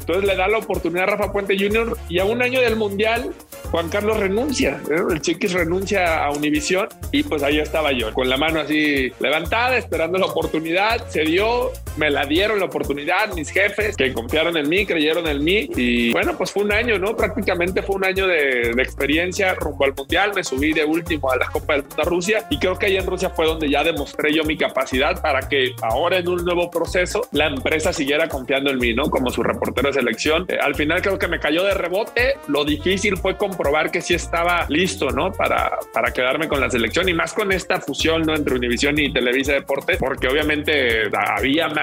Entonces le da la oportunidad a Rafa Puente Jr. y a un año del Mundial Juan Carlos renuncia, ¿eh? el Chiquis renuncia a Univisión y pues ahí estaba yo, con la mano así levantada, esperando la oportunidad, se dio, me la dieron la oportunidad, mis jefes que confiaron en mí, creyeron en mí y bueno, pues fue un año, ¿no? Prácticamente fue un año de, de experiencia rumbo al Mundial, me subí de último a la Copa del Mundo Rusia y creo que ahí en Rusia fue donde ya demostré yo mi capacidad para que ahora en un nuevo proceso la empresa siguiera confiando en mí, ¿no? Como su reportero de selección. Eh, al final creo que me cayó de rebote, lo difícil fue comprobar que sí estaba listo, ¿no? Para, para quedarme con la selección y más con esta fusión, ¿no? Entre Univisión y Televisa Deportes, porque obviamente había más,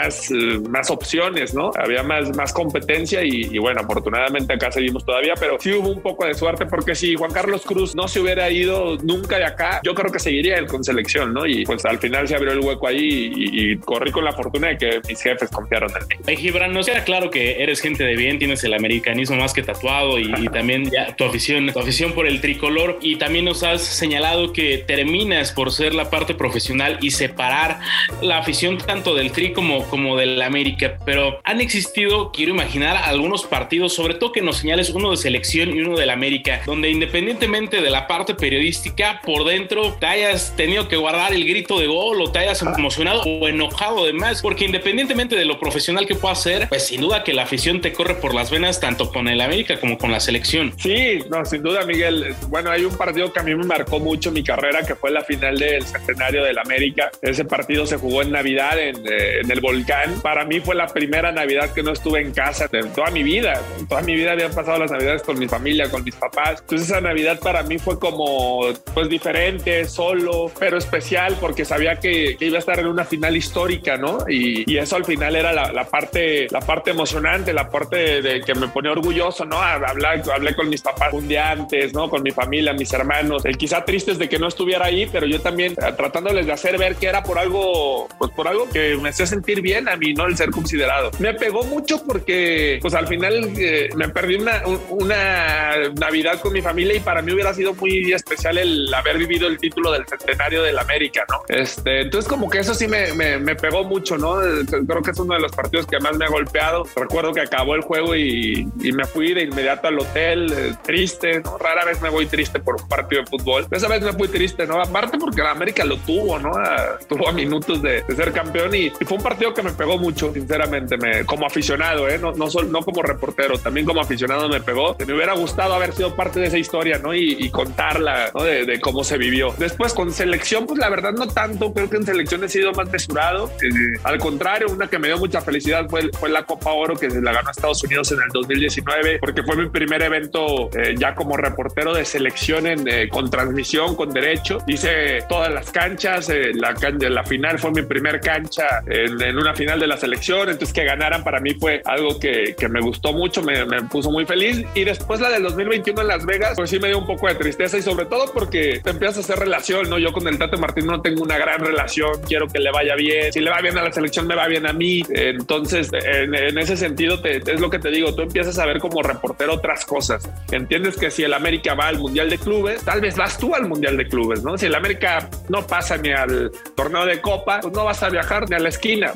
más opciones, ¿no? Había más, más competencia y, y, bueno, afortunadamente acá seguimos todavía, pero sí hubo un poco de suerte porque si Juan Carlos Cruz no se hubiera ido nunca de acá, yo creo que seguiría él con selección, ¿no? Y pues al final se abrió el hueco ahí y, y corrí con la fortuna de que mis jefes confiaron en mí. Hey, Gibran, no sea claro que eres gente de bien, tienes el americanismo más que tatuado y, y también ya tu afición, tu afición por el tricolor y también nos has señalado que terminas por ser la parte profesional y separar la afición tanto del tri como, como del América, pero han existido, quiero imaginar, algunos partidos, sobre todo que nos señales uno de selección y uno del América, donde independientemente de la parte periodística, por dentro te hayas tenido que guardar el grito de gol o te hayas emocionado o enojado además, porque independientemente de lo profesional que pueda ser, pues sin duda que la afición te corre por las venas tanto con el América como con la selección. Sí, no, sin duda, Miguel. Bueno, hay un partido que a mí me marcó mucho mi carrera, que fue la final del centenario del América. Ese partido se jugó en Navidad en, eh, en el Para mí fue la primera Navidad que no estuve en casa de toda mi vida. Toda mi vida había pasado las Navidades con mi familia, con mis papás. Entonces esa Navidad para mí fue como, pues diferente, solo, pero especial porque sabía que, que iba a estar en una final histórica, ¿no? Y, y eso al final era la, la, parte, la parte emocionante, la parte de, de que me ponía orgulloso, ¿no? Hablar, hablé con mis papás un día antes, ¿no? Con mi familia, mis hermanos. El quizá tristes de que no estuviera ahí, pero yo también eh, tratándoles de hacer ver que era por algo, pues por algo que me hacía sentir bien a mí, ¿no? El ser considerado. Me pegó mucho porque, pues al final eh, me perdí una, una Navidad con mi familia y para mí hubiera sido muy especial el haber vivido el título del centenario del América, ¿no? Este, entonces como que eso sí me, me, me pegó mucho, ¿no? Creo que es uno de los partidos que más me ha golpeado. Recuerdo que acabó el juego y, y me fui de inmediato al hotel, eh, triste, ¿no? Rara vez me voy triste por un partido de fútbol. Esa vez me fui triste, ¿no? Aparte porque la América lo tuvo, ¿no? A, tuvo a minutos de, de ser campeón y, y, fue un partido que me pegó mucho, sinceramente, me, como aficionado, ¿eh? No, no, no como reportero, también como aficionado me pegó. Me hubiera gustado haber sido parte de esa historia, ¿no? Y, y contarla, ¿no? De, de, cómo se vivió. Después con selección, pues la verdad no tanto, creo que en selección he sido más mesurado. Eh, al contrario, una que me dio mucha felicidad fue, fue la Copa Oro que se la ganó a Estados Unidos en el 2019, porque fue mi primer evento eh, ya como reportero de selección en, eh, con transmisión, con derecho. Hice todas las canchas, eh, la, la final fue mi primer cancha en, en, una final de la selección, entonces que ganaran para mí fue algo que, me gustó mucho, me, puso muy feliz. Y después la del 2021 en Las Vegas, pues sí me dio un poco de tristeza y sobre todo porque te empiezas a hacer relación, ¿no? Yo con el Tate Martín no tengo una gran relación, quiero que le vaya bien, si le va bien a la selección me va bien a mí, entonces en, ese sentido es lo que te digo, tú empiezas a ver como reportero otras cosas, entiendes que si el América va al Mundial de Clubes, tal vez vas tú al Mundial de Clubes, ¿no? Si el América no pasa ni al torneo de Copa, pues no vas a viajar ni a la esquina,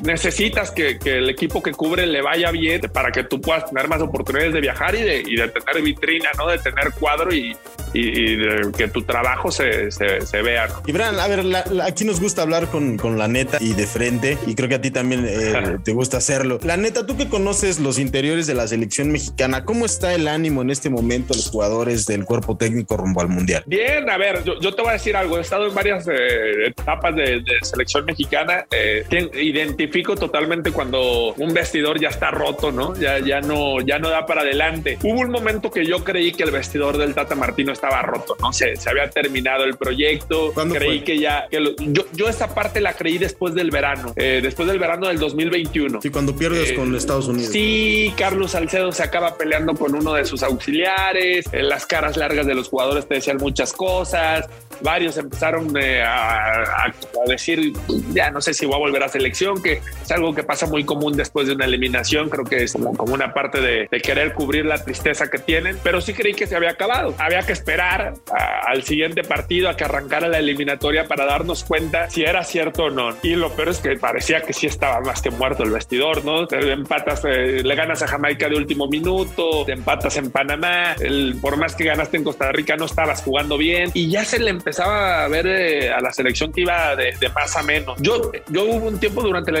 que, que el equipo que cubre le vaya bien para que tú puedas tener más oportunidades de viajar y de, y de tener vitrina, ¿no? De tener cuadro y, y, y de que tu trabajo se, se, se vea. ¿no? Y Bran, a ver, la, la, aquí nos gusta hablar con, con, la neta y de frente, y creo que a ti también eh, te gusta hacerlo. La neta, tú que conoces los interiores de la selección mexicana, ¿cómo está el ánimo en este momento los jugadores del cuerpo técnico rumbo al mundial? Bien, a ver, yo, yo te voy a decir algo. He estado en varias eh, etapas de, de, selección mexicana. Eh, identifico totalmente cuando un vestidor ya está roto, ¿no? Ya, ya no, ya no da para adelante. Hubo un momento que yo creí que el vestidor del Tata Martino estaba roto, ¿no? Se, se había terminado el proyecto. Creí fue? que ya, que lo, yo, yo esa parte la creí después del verano, eh, después del verano del 2021. Sí, cuando pierdes eh, con Estados Unidos. Sí, Carlos Salcedo se acaba peleando con uno de sus auxiliares, eh, las caras largas de los jugadores te decían muchas cosas, varios empezaron a, a, a, decir, ya no sé si voy a volver a selección, que es algo que pasa muy común después de una eliminación, creo que es como, como una parte de, de, querer cubrir la tristeza que tienen, pero sí creí que se había acabado. Había que esperar a, al siguiente partido a que arrancara la eliminatoria para darnos cuenta si era cierto o no. Y lo peor es que parecía que sí estaba más que muerto el vestidor, ¿no? Te empatas, eh, le ganas a Jamaica de último minuto, te empatas en Panamá, el, por más que ganaste en Costa Rica no estabas jugando bien y ya se le empezaba a ver eh, a la selección que iba de, de, más a menos. Yo, yo hubo un tiempo durante la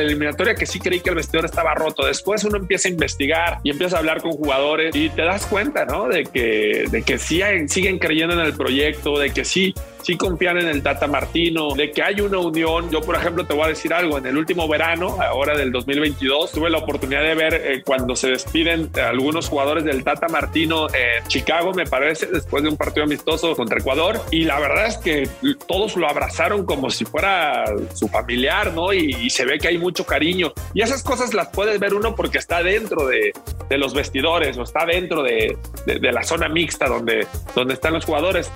que sí creí que el vestidor estaba roto. Después uno empieza a investigar y empieza a hablar con jugadores y te das cuenta, ¿no? De que, de que sí siguen creyendo en el proyecto, de que sí sí confían en el Tata Martino, de que hay una unión. Yo, por ejemplo, te voy a decir algo. En el último verano, ahora del 2022, tuve la oportunidad de ver eh, cuando se despiden algunos jugadores del Tata Martino en Chicago, me parece, después de un partido amistoso contra Ecuador. Y la verdad es que todos lo abrazaron como si fuera su familiar, ¿no? Y, se ve que hay mucho cariño. Y esas cosas las puedes ver uno porque está dentro de, los vestidores o está dentro de, de, de la zona mixta donde, donde están los jugadores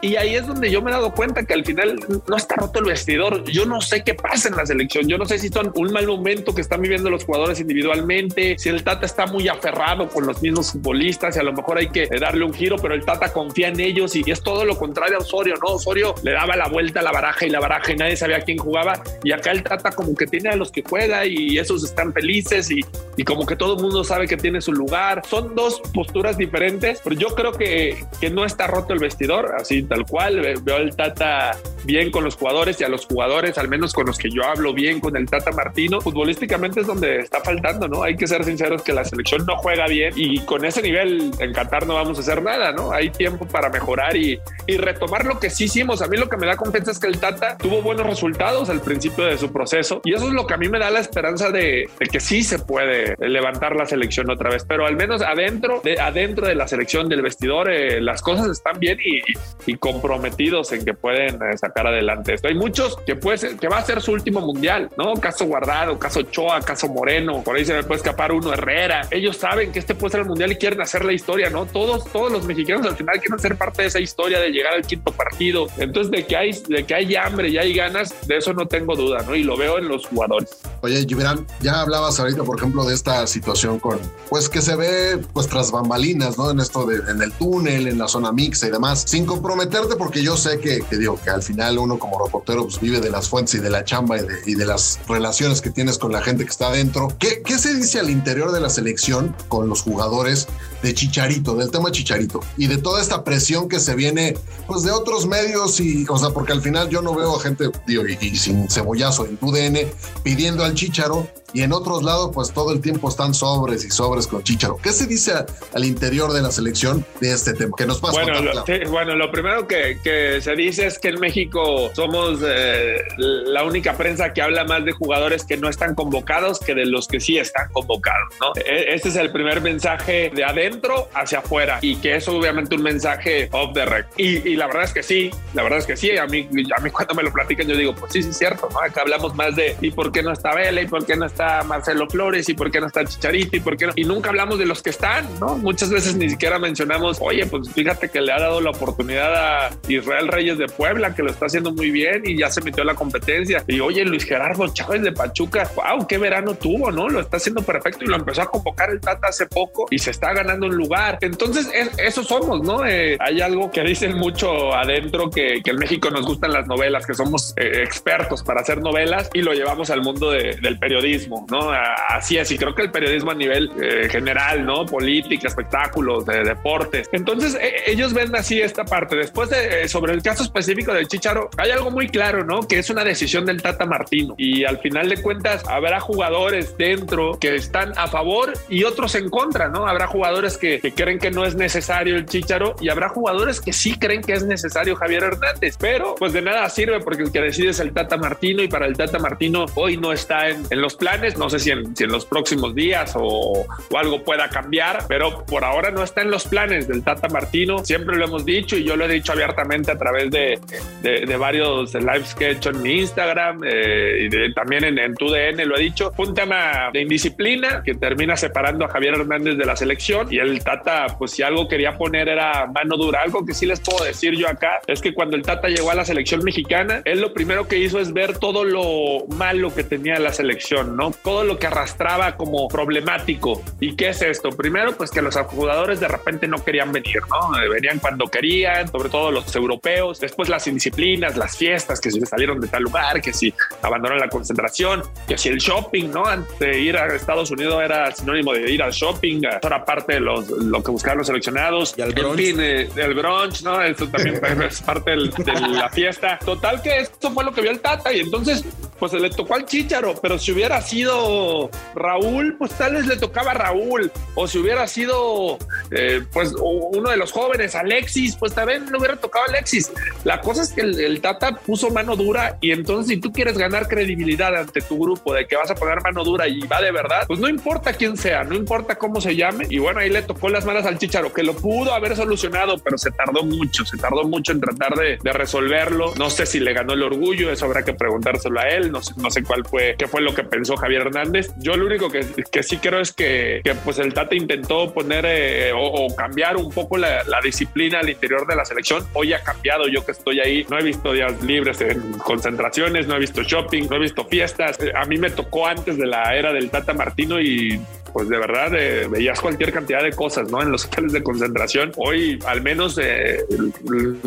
Y ahí es donde yo me he dado cuenta que al final no está roto el vestidor. Yo no sé qué pasa en la selección. Yo no sé si son un mal momento que están viviendo los jugadores individualmente, si el Tata está muy aferrado con los mismos futbolistas y a lo mejor hay que darle un giro, pero el Tata confía en ellos y es todo lo contrario a Osorio, ¿no? Osorio le daba la vuelta a la baraja y la baraja y nadie sabía quién jugaba. Y acá el Tata como que tiene a los que juega y esos están felices y, y como que todo el mundo sabe que tiene su lugar. Son dos posturas diferentes, pero yo creo que, que no está roto el vestidor, así tal cual. Veo al Tata bien con los jugadores y a los jugadores, al menos con los que yo hablo bien con el Tata Martino, futbolísticamente es donde está faltando, ¿no? Hay que ser sinceros que la selección no juega bien y con ese nivel en Qatar no vamos a hacer nada, ¿no? Hay tiempo para mejorar y, y retomar lo que sí hicimos. A mí lo que me da confianza es que el Tata tuvo buenos resultados al principio de su proceso y eso es lo que a mí me da la esperanza de, de que sí se puede levantar la selección otra vez, pero al menos adentro de, adentro de la selección del vestidor eh, las cosas están bien y, y comprometidos en que pueden eh, sacar adelante esto. Hay muchos que puede ser, que va a ser su último mundial, ¿no? Caso Guardado, caso Choa, caso Moreno, por ahí se me puede escapar uno Herrera. Ellos saben que este puede ser el mundial y quieren hacer la historia, ¿no? Todos, todos los mexicanos al final quieren ser parte de esa historia de llegar al quinto partido. Entonces, de que hay, de que hay hambre y hay ganas, de eso no tengo duda, ¿no? Y lo veo en los jugadores. Oye, Gibran, ya hablabas ahorita, por ejemplo, de esta situación con, pues que se ve, pues tras bambalinas, ¿no? En esto de, en el túnel, en la zona mixta y demás, sin comprometerte, porque yo sé que, que digo, que al final uno como reportero pues vive de las fuentes y de la chamba y de, y de las relaciones que tienes con la gente que está adentro. ¿Qué, ¿Qué se dice al interior de la selección con los jugadores de Chicharito, del tema Chicharito y de toda esta presión que se viene pues de otros medios y, o sea, porque al final yo no veo a gente, digo, y, y sin cebollazo en tu DN pidiendo al Chicharo y en otros lados pues todo el tiempo están sobres y sobres con Chicharo. ¿Qué se dice a- al interior de la selección de este tema? Que nos pasa Bueno, lo, bueno, lo primero que, que se dice es que en México somos eh, la única prensa que habla más de jugadores que no están convocados que de los que sí están convocados, ¿no? Este es el primer mensaje de adentro hacia afuera y que es obviamente un mensaje off the record. Y, y la verdad es que sí, la verdad es que sí. A mí, a mí cuando me lo platican yo digo, pues sí, sí es cierto, ¿no? Acá hablamos más de ¿y por qué no está Vela? ¿Y por qué no está Marcelo Flores? ¿Y por qué no está Chicharito? ¿Y por qué no? Y nunca hablamos de los que están, ¿no? Muchas veces ni siquiera mencionamos, oye, pues fíjate que le ha dado la oportunidad a Israel Reyes de Puebla, que lo está haciendo muy bien y ya se metió a la competencia. Y oye, Luis Gerardo Chávez de Pachuca, wow, qué verano tuvo, ¿no? Lo está haciendo perfecto y lo empezó a convocar el Tata hace poco y se está ganando un lugar. Entonces, es- eso somos, ¿no? Eh, hay algo que dicen mucho adentro que, que en México nos gustan las novelas, que somos eh, expertos para hacer novelas y lo llevamos al mundo de- del periodismo, ¿no? A- Así es, y creo que el periodismo a nivel eh, general, ¿no? Política, espectáculos, de deportes. Entonces, eh, ellos ven así esta parte. Después de, eh, sobre el caso específico del Chicharo, hay algo muy claro, ¿no? Que es una decisión del Tata Martino. Y al final de cuentas, habrá jugadores dentro que están a favor y otros en contra, ¿no? Habrá jugadores que, que creen que no es necesario el Chicharo y habrá jugadores que sí creen que es necesario Javier Hernández. Pero, pues de nada sirve porque el que decide es el Tata Martino y para el Tata Martino hoy no está en, en los planes. No sé si en, si en los próximos días o, o algo pueda cambiar, pero por ahora no está en los planes del Tata Martino. Siempre lo hemos dicho y yo lo he dicho abiertamente a través de, de, de varios lives que he hecho en mi Instagram eh, y de- también en, en tu DN lo he dicho. Fue un tema de indisciplina que termina separando a Javier Hernández de la selección y el Tata, pues si algo quería poner era mano dura. Algo que sí les puedo decir yo acá es que cuando el Tata llegó a la selección mexicana, él lo primero que hizo es ver todo lo malo que tenía la selección, ¿no? Todo lo que arrastraba como problemático. ¿Y qué es esto? Primero, pues que los jugadores de repente no querían venir, ¿no? Eh, Venían cuando querían, sobre todo los europeos. Después las indisciplinas, las fiestas, que si salieron de tal lugar, que si abandonaron la concentración, que si el shopping, ¿no? Antes de ir a Estados Unidos era sinónimo de ir al shopping, eso era parte de los, lo que buscaban los seleccionados. Y en fin, eh, el brunch, ¿no? Eso también es parte de la fiesta. Total que esto fue lo que vio el Tata y entonces pues se le tocó al Chicharo, pero si hubiera sido Raúl, pues tal vez le tocaba a Raúl, o si hubiera sido eh, pues uno de los jóvenes, Alexis, pues también le hubiera tocado a Alexis. La cosa es que el, el Tata puso mano dura y entonces si tú quieres ganar credibilidad ante tu grupo de que vas a poner mano dura y va de verdad, pues no importa quién sea, no importa cómo se llame, y bueno, ahí le tocó las manos al Chicharo, que lo pudo haber solucionado, pero se tardó mucho, se tardó mucho en tratar de, de resolverlo. No sé si le ganó el orgullo, eso habrá que preguntárselo a él. No sé, no sé cuál fue, qué fue lo que pensó Javier Hernández. Yo lo único que, que sí creo es que, que, pues el Tata intentó poner eh, o, cambiar un poco la, la, disciplina al interior de la selección. Hoy ha cambiado, yo que estoy ahí, no he visto días libres en concentraciones, no he visto shopping, no he visto fiestas. A mí me tocó antes de la era del Tata Martino y pues de verdad eh, veías cualquier cantidad de cosas, ¿no? En los hoteles de concentración. Hoy, al menos eh,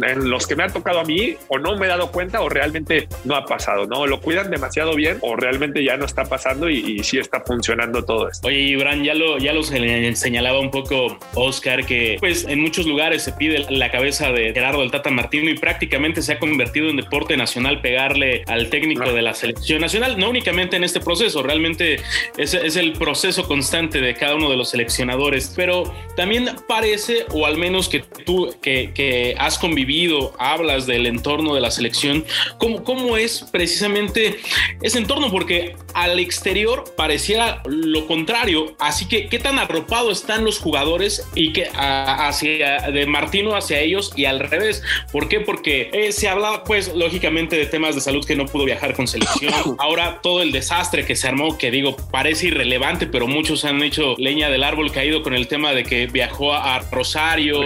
en los que me ha tocado a mí, o no me he dado cuenta o realmente no ha pasado, ¿no? Lo cuidan demasiado bien o realmente ya no está pasando y, y sí está funcionando todo esto. Oye, Ibran, ya lo, ya lo señalaba un poco Oscar, que pues en muchos lugares se pide la cabeza de Gerardo del Tata Martino y prácticamente se ha convertido en deporte nacional pegarle al técnico no. de la selección nacional, no únicamente en este proceso, realmente es, es el proceso constante de cada uno de los seleccionadores, pero también parece, o al menos que tú que, que has convivido, hablas del entorno de la selección, ¿cómo, ¿cómo, es precisamente ese entorno? Porque al exterior pareciera lo contrario, así que qué tan arropado están los jugadores y que hacia de Martino hacia ellos y al revés. ¿Por qué? Porque eh, se habla pues lógicamente de temas de salud que no pudo viajar con selección. Ahora todo el desastre que se armó, que digo, parece irrelevante, pero muchos han hecho leña del árbol caído con el tema de que viajó a Rosario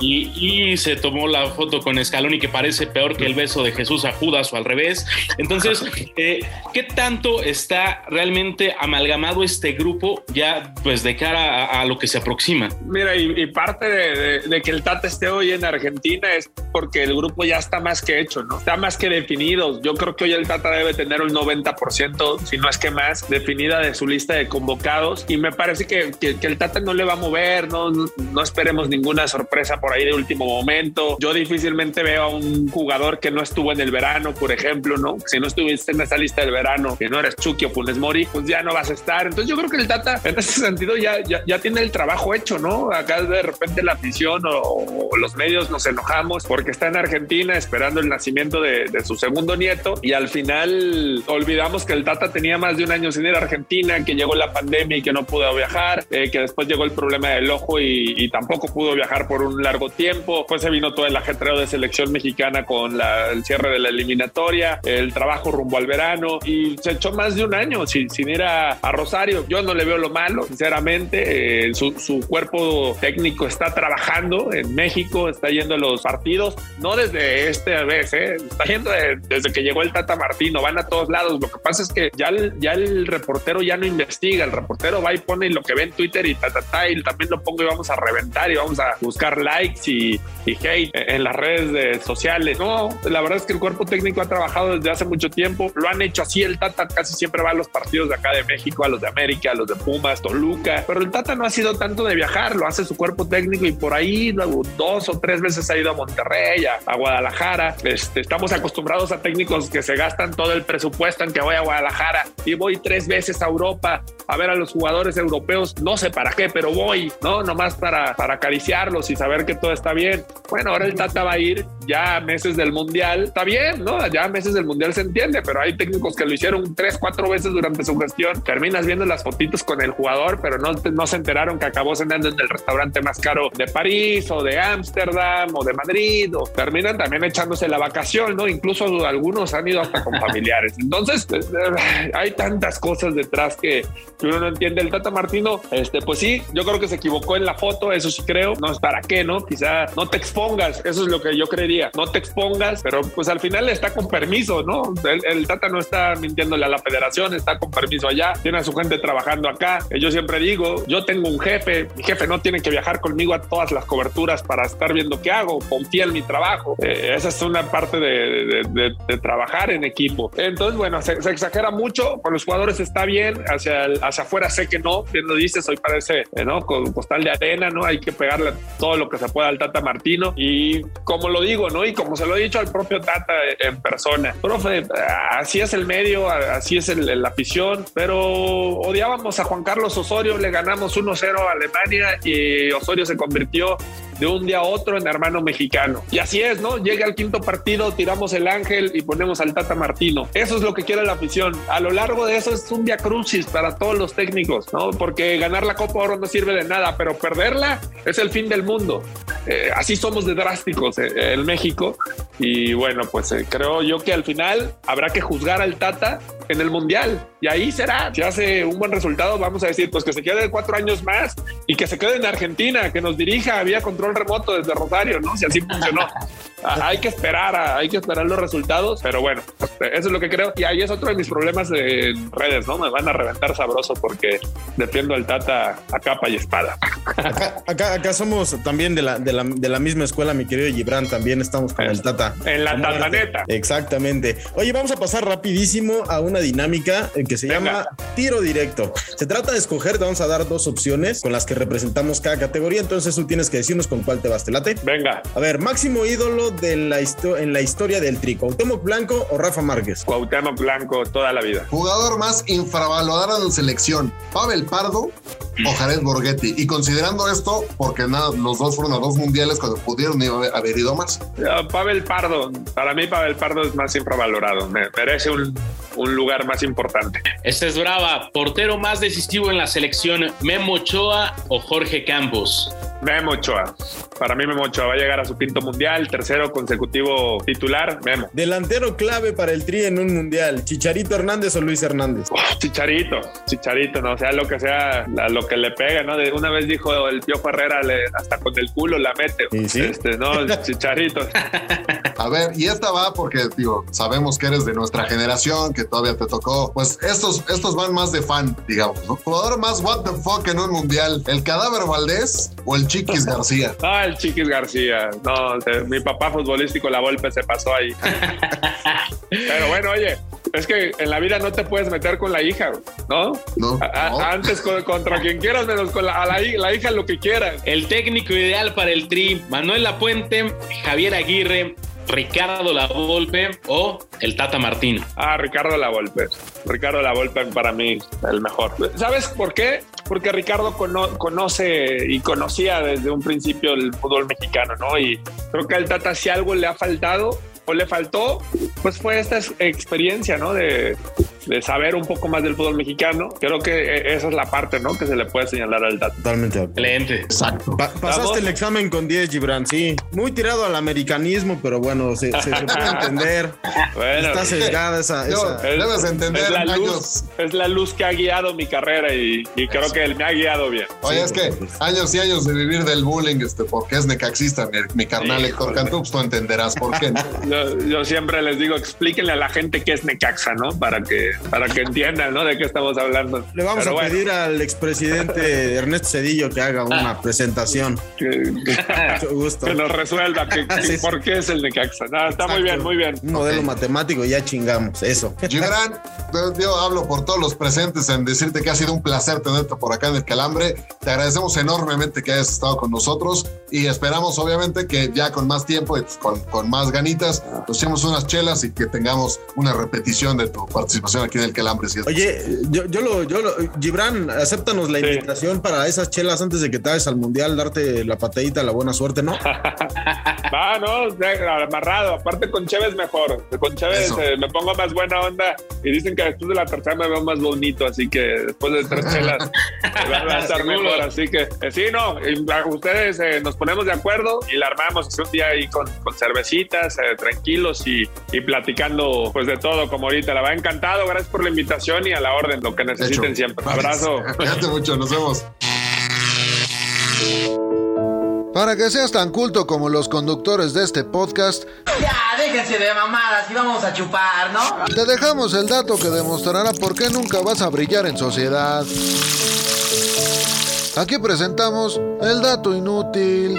y, y, se tomó la foto con Scaloni que parece peor que el beso de Jesús a Judas o al revés. Entonces, eh, ¿qué tanto está realmente amalgamado este grupo ya pues de cara a, a lo que se aproxima? Mira, y, y parte de, de, de, que el Tata esté hoy en Argentina es porque el grupo ya está más que hecho, ¿no? Está más que definido. Yo creo que hoy el Tata debe tener un 90%, si no es que más, definida de su lista de convocados y me parece que, que, que, el Tata no le va a mover, no, no, esperemos ninguna sorpresa por ahí de último momento. Yo difícilmente veo a un jugador que no estuvo en el verano, por ejemplo, ¿no? Si no estuviste en esa lista del verano, que no eres Chucky o Funes Mori, pues ya no vas a estar. Entonces yo creo que el Tata en ese sentido ya, ya, ya tiene el trabajo hecho, ¿no? Acá de repente la afición o, o, los medios nos enojamos porque está en Argentina esperando el nacimiento de, de su segundo nieto y al final olvidamos que el Tata tenía más de un año sin ir a Argentina, que llegó la pandemia y que no pudo viajar, eh, que después llegó el problema del ojo y, y, tampoco pudo viajar por un largo tiempo. Pues se vino todo el ajetreo de selección mexicana con la, el cierre de la eliminatoria, el trabajo rumbo al verano y se echó más de un año sin, sin ir a, a, Rosario. Yo no le veo lo malo, sinceramente. Eh, su, su, cuerpo técnico está trabajando en México, está yendo a los partidos, no desde este vez, eh, está yendo de, desde que llegó el Tata Martino, van a todos lados. Lo que pasa es que ya el, ya el reportero ya no investiga, el reportero va y pone lo que ve en Twitter y ta, ta, ta, y también lo pongo y vamos a reventar y vamos a buscar likes y, y hate en las redes de, sociales. No, la verdad es que el cuerpo técnico ha trabajado desde hace mucho tiempo, lo han hecho así, el Tata casi siempre va a los partidos de acá de México, a los de América, a los de Pumas, Toluca, pero el Tata no ha sido tanto de viajar, lo hace su cuerpo técnico y por ahí luego, dos o tres veces ha ido a Monterrey, a, a Guadalajara. Este, estamos acostumbrados a técnicos que se gastan todo el presupuesto en que voy a Guadalajara y voy tres veces a Europa a ver a los jugadores europeos, no sé para qué, pero voy, ¿no? Nomás para, para acariciarlos y saber que todo está bien. Bueno, ahora el Tata va a ir ya meses del Mundial, está bien, ¿no? Ya meses del Mundial se entiende, pero hay técnicos que lo hicieron tres, cuatro veces durante su gestión. Terminas viendo las fotitos con el jugador, pero no, no se enteraron que acabó cenando en el restaurante más caro de París o de Ámsterdam o de Madrid, o terminan también echándose la vacación, ¿no? Incluso algunos han ido hasta con familiares. Entonces, hay tantas cosas detrás que uno no entiende. El Tata Martino, este, pues sí, yo creo que se equivocó en la foto, eso sí creo. No es para qué, ¿no? Quizá no te expongas, eso es lo que yo creería. No te expongas, pero pues al final está con permiso, ¿no? El, Tata no está mintiéndole a la federación, está con permiso allá, tiene a su gente trabajando acá. Yo siempre digo, yo tengo un jefe, mi jefe no tiene que viajar conmigo a todas las coberturas para estar viendo qué hago, confía en mi trabajo. Eh, esa es una parte de, trabajar en equipo. Entonces, bueno, se, se, exagera mucho, con los jugadores está bien, hacia, hacia afuera sé que no, bien lo dices, hoy parece, eh, ¿no? Con postal de arena, ¿no? Hay que pegarle todo lo que se pueda al Tata Martino y como lo digo, ¿no? Y como se lo he dicho al propio Tata en persona, profe, así es el medio, así es el, la afición, pero odiábamos a Juan Carlos Osorio, le ganamos 1-0 a Alemania y Osorio se convirtió de un día a otro en hermano mexicano. Y así es, ¿no? Llega el quinto partido, tiramos el ángel y ponemos al Tata Martino. Eso es lo que quiere la afición. A lo largo de eso es un día crucis para todos los técnicos, ¿no? Porque ganar la Copa Oro no sirve de nada, pero perderla es el fin del mundo. eh, así somos de drásticos eh, en México. Y bueno, pues eh, creo yo que al final habrá que juzgar al Tata en el Mundial. Y ahí será. Si hace un buen resultado, vamos a decir, pues que se quede cuatro años más y que se quede en Argentina, que nos dirija vía control remoto desde Rosario, ¿no? Si así funcionó. Hay que esperar, a- hay que esperar los resultados, pero bueno, eso es lo que creo. Y ahí es otro de mis problemas en redes, ¿no? Me van a reventar sabroso porque defiendo al Tata a capa y espada. Acá, acá, acá somos también de la, de, la, de la misma escuela, mi querido Gibran. También estamos con el Tata. En la Como arte. tataneta. Exactamente. Oye, vamos a pasar rapidísimo a una dinámica eh, que se llama tiro directo. Se trata de escoger, te vamos a dar dos opciones con las que representamos cada categoría. Entonces tú tienes que decirnos con cuál te vas. ¿Te late? Venga. A ver, máximo ídolo de la histo- en la historia del tri. ¿Cuauhtémoc Blanco o Rafa Márquez? Cuauhtémoc Blanco toda la vida. Jugador más infravalorado en selección, Pavel Pardo o Jared Borghetti. Y considerando esto, porque nada, los dos fueron a dos mundiales cuando pudieron haber- haber ido más. Ah, Pavel Pardo, para mí Pavel Pardo es más infravalorado, me merece un, un lugar más importante. Esta es brava. Portero más decisivo en la selección, Memo Ochoa o Jorge Campos. Memo Ochoa. Para mí Memo Ochoa va a llegar a su quinto mundial, tercero consecutivo titular, Memo. Delantero clave para el tri en un mundial. ¿Chicharito Hernández o Luis Hernández? Chicharito, Chicharito, no sea lo que sea, a lo que le pega, ¿no? De una vez dijo el Piojo Herrera, le- hasta con el culo la mete. Este, no, Chicharito. A ver, y esta va porque, digo, sabemos que eres de nuestra generación, que todavía te tocó. Pues estos, estos van más de fan, digamos, ¿no? Jugador más what the fuck en un mundial, ¿el cadáver Valdés o el Chiquis García? Ah, el Chiquis García. No, se- mi papá futbolístico, la golpe se pasó ahí. Pero bueno, oye, es que en la vida no te puedes meter con la hija, ¿no? No. A- a- Antes con- contra quien quieras, menos con la, a la, hi- la hija lo que quieras. El técnico ideal para el tri, Manuel Lapuente, Javier Aguirre, Ricardo Lavolpe o el Tata Martino. Ah, Ricardo La Volpe. Ricardo La Volpe para mí el mejor. ¿Sabes por qué? Porque Ricardo cono- conoce y conocía desde un principio el fútbol mexicano, ¿no? Y creo que al Tata si algo le ha faltado o le faltó, pues fue esta ex- experiencia, ¿no? De, de saber un poco más del fútbol mexicano. Creo que eh, esa es la parte, ¿no? Que se le puede señalar al Tata. Totalmente. Excelente. Exacto. Pa- pasaste el examen con 10, Gibran, sí. Muy tirado al americanismo, pero bueno, se, se- se puede entender. Bueno, Está sesgada esa. Esa- Debes entender, es la años. luz, es la luz que ha guiado mi carrera y, y creo que él me ha guiado bien. Oye, es que años y años de vivir del bullying, este, porque es necaxista, mi, mi carnal Héctor Híjole. Cantú, pues tú entenderás por qué. Yo, yo siempre les digo, explíquenle a la gente qué es Necaxa, ¿no? Para que, para que entiendan, ¿no? De qué estamos hablando. Le vamos Pero a bueno, pedir al expresidente Ernesto Cedillo que haga una presentación. que, Mucho gusto. que nos resuelva que, que Sí, por qué es el Necaxa. No, está muy bien, muy bien. Un modelo Ok. matemático, ya chingamos. Eso. Gibran, yo- yo hablo por todos los presentes en decirte que ha sido un placer tenerte por acá en el Calambre. Te agradecemos enormemente que hayas estado con nosotros y esperamos obviamente que ya con más tiempo y pues, con, con más ganitas nos echemos unas chelas y que tengamos una repetición de tu participación aquí en el Calambre. si es Oye, yo, yo lo, yo lo, Gibran, acéptanos la Sí. invitación para esas chelas antes de que te vayas al mundial, darte la patadita, la buena suerte, ¿no? Va, no, amarrado. Aparte con Chévez mejor. Con Chévez eh, me pongo más buena onda y dicen que después de la tercera me veo más bonito, así que después de tres chelas va a estar mejor. Así que eh, sí, no, ustedes eh, nos ponemos de acuerdo y la armamos un día ahí con, con cervecitas, eh, tranquilos y, y platicando pues de todo como ahorita. La va encantado, gracias por la invitación y a la orden, lo que necesiten Hecho. siempre. Vale. Abrazo. Cuídate mucho, nos vemos. Para que seas tan culto como los conductores de este podcast, Ya, déjense de mamadas y vamos a chupar, ¿no? te dejamos el dato que demostrará por qué nunca vas a brillar en sociedad. Aquí presentamos el dato inútil.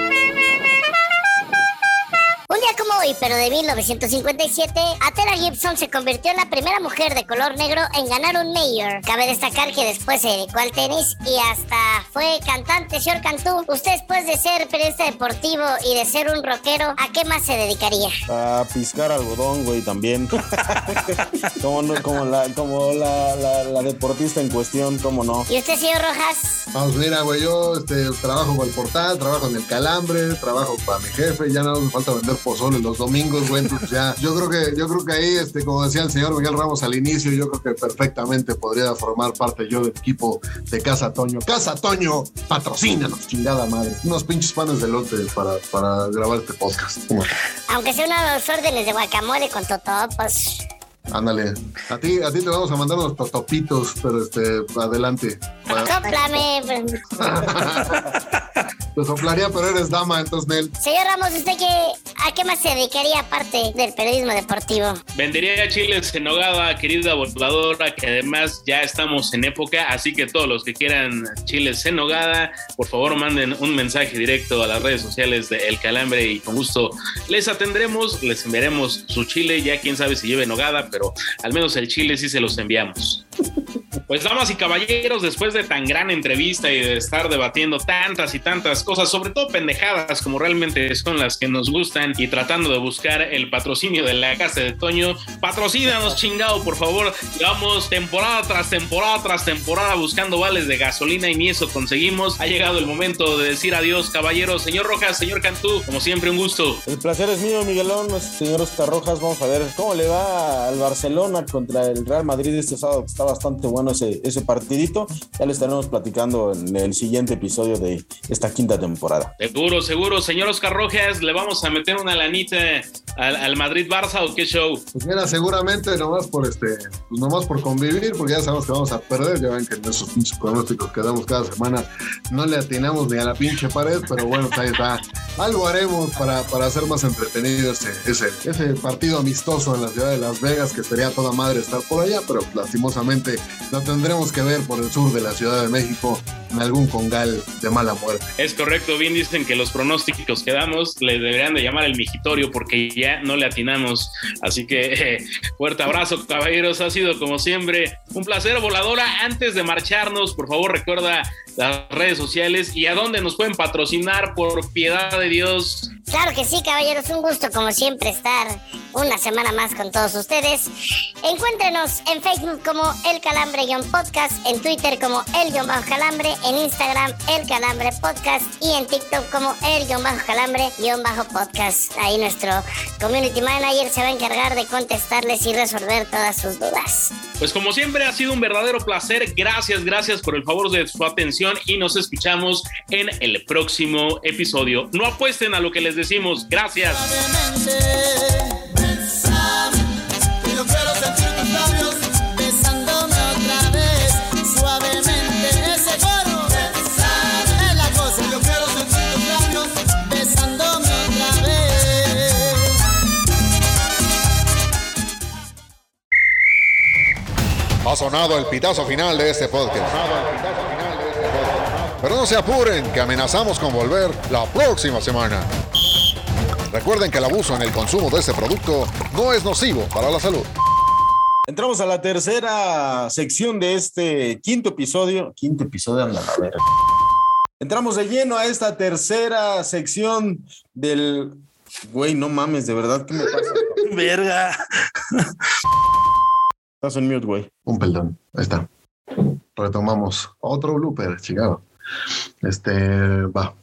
Un día como hoy, pero de 1957, Atera Gibson se convirtió en la primera mujer de color negro en ganar un mayor. Cabe destacar que después se dedicó al tenis y hasta fue cantante, señor Cantú. Usted después de ser periodista deportivo y de ser un rockero, ¿a qué más se dedicaría? A piscar algodón, güey, también. como no- como la, como la, la- la deportista en cuestión, cómo no. ¿Y usted, señor Rojas? Vamos, mira, güey, yo este, trabajo con el portal, trabajo en el calambre, trabajo para mi jefe, ya no me falta vender pozole los domingos, güey. Entonces ya, yo creo que, yo creo que ahí, este, como decía el señor Miguel Ramos al inicio, yo creo que perfectamente podría formar parte yo del equipo de Casa Toño. Casa Toño, patrocínanos, chingada madre. Unos pinches panes de lote para, para grabar este podcast. Aunque sea unas órdenes de guacamole con totopos. Ándale. A ti, a ti te vamos a mandar unos totopitos, pero este, adelante. Sóplame. Te soplaría, pero eres dama, entonces Nel. Señor Ramos, ¿usted qué, a qué más se dedicaría aparte del periodismo deportivo? Vendería chiles en nogada, querida voladora, que además ya estamos en época, así que todos los que quieran chiles en nogada, por favor manden un mensaje directo a las redes sociales de El Calambre y con gusto les atendremos, les enviaremos su chile, ya quién sabe si lleve nogada, pero al menos el chile sí se los enviamos. Pues damas y caballeros, después de tan gran entrevista y de estar debatiendo tantas y tantas cosas, sobre todo pendejadas como realmente son las que nos gustan y tratando de buscar el patrocinio de la casa de Toño, patrocínanos chingado, por favor. Llevamos temporada tras temporada tras temporada buscando vales de gasolina y ni eso conseguimos. Ha llegado el momento de decir adiós, caballeros. Señor Rojas, señor Cantú, como siempre un gusto. El placer es mío, Miguelón, señor Oscar Rojas. Vamos a ver cómo le va al Barcelona contra el Real Madrid este sábado, está bastante bueno ese, ese partidito. Ya le estaremos platicando en el siguiente episodio de esta quinta temporada. Seguro, seguro. Señor Oscar Rojas, ¿le vamos a meter una lanita al, al Madrid-Barça o qué show? Pues mira, seguramente nomás por este, pues nomás por convivir, porque ya sabemos que vamos a perder. Ya ven que en esos pinches pronósticos que damos cada semana no le atinamos ni a la pinche pared, pero bueno, pues ahí está. Algo haremos para, para hacer más entretenido ese, ese, ese partido amistoso en la ciudad de Las Vegas, que sería toda madre estar por allá, pero lastimosamente lo tendremos que ver por el sur de la Ciudad de México en algún congal de mala muerte. Es correcto, bien dicen que los pronósticos que damos le deberían de llamar el migitorio porque ya no le atinamos. Así que eh, fuerte abrazo, caballeros. Ha sido como siempre un placer, voladora. Antes de marcharnos, por favor, recuerda las redes sociales y a dónde nos pueden patrocinar por piedad de Dios. Claro que sí, caballeros, un gusto como siempre estar una semana más con todos ustedes. Encuéntrenos en Facebook como El Calambre-Podcast, en Twitter como El-Calambre, en Instagram El Calambre Podcast y en TikTok como El-Calambre-Podcast. Ahí nuestro Community Manager se va a encargar de contestarles y resolver todas sus dudas. Pues como siempre ha sido un verdadero placer. Gracias, gracias por el favor de su atención y nos escuchamos en el próximo episodio. No apuesten a lo que les decimos. Gracias. Ha sonado el pitazo final de este podcast. Pero no se apuren, que amenazamos con volver la próxima semana. Recuerden que el abuso en el consumo de este producto no es nocivo para la salud. Entramos a la tercera sección de este quinto episodio. Quinto episodio, anda a ver. Entramos de lleno a esta tercera sección del. Güey, no mames, de verdad, ¿qué me pasa? Verga. Estás en mute, güey. Un perdón, ahí está. Retomamos otro blooper, chingado. Este, va.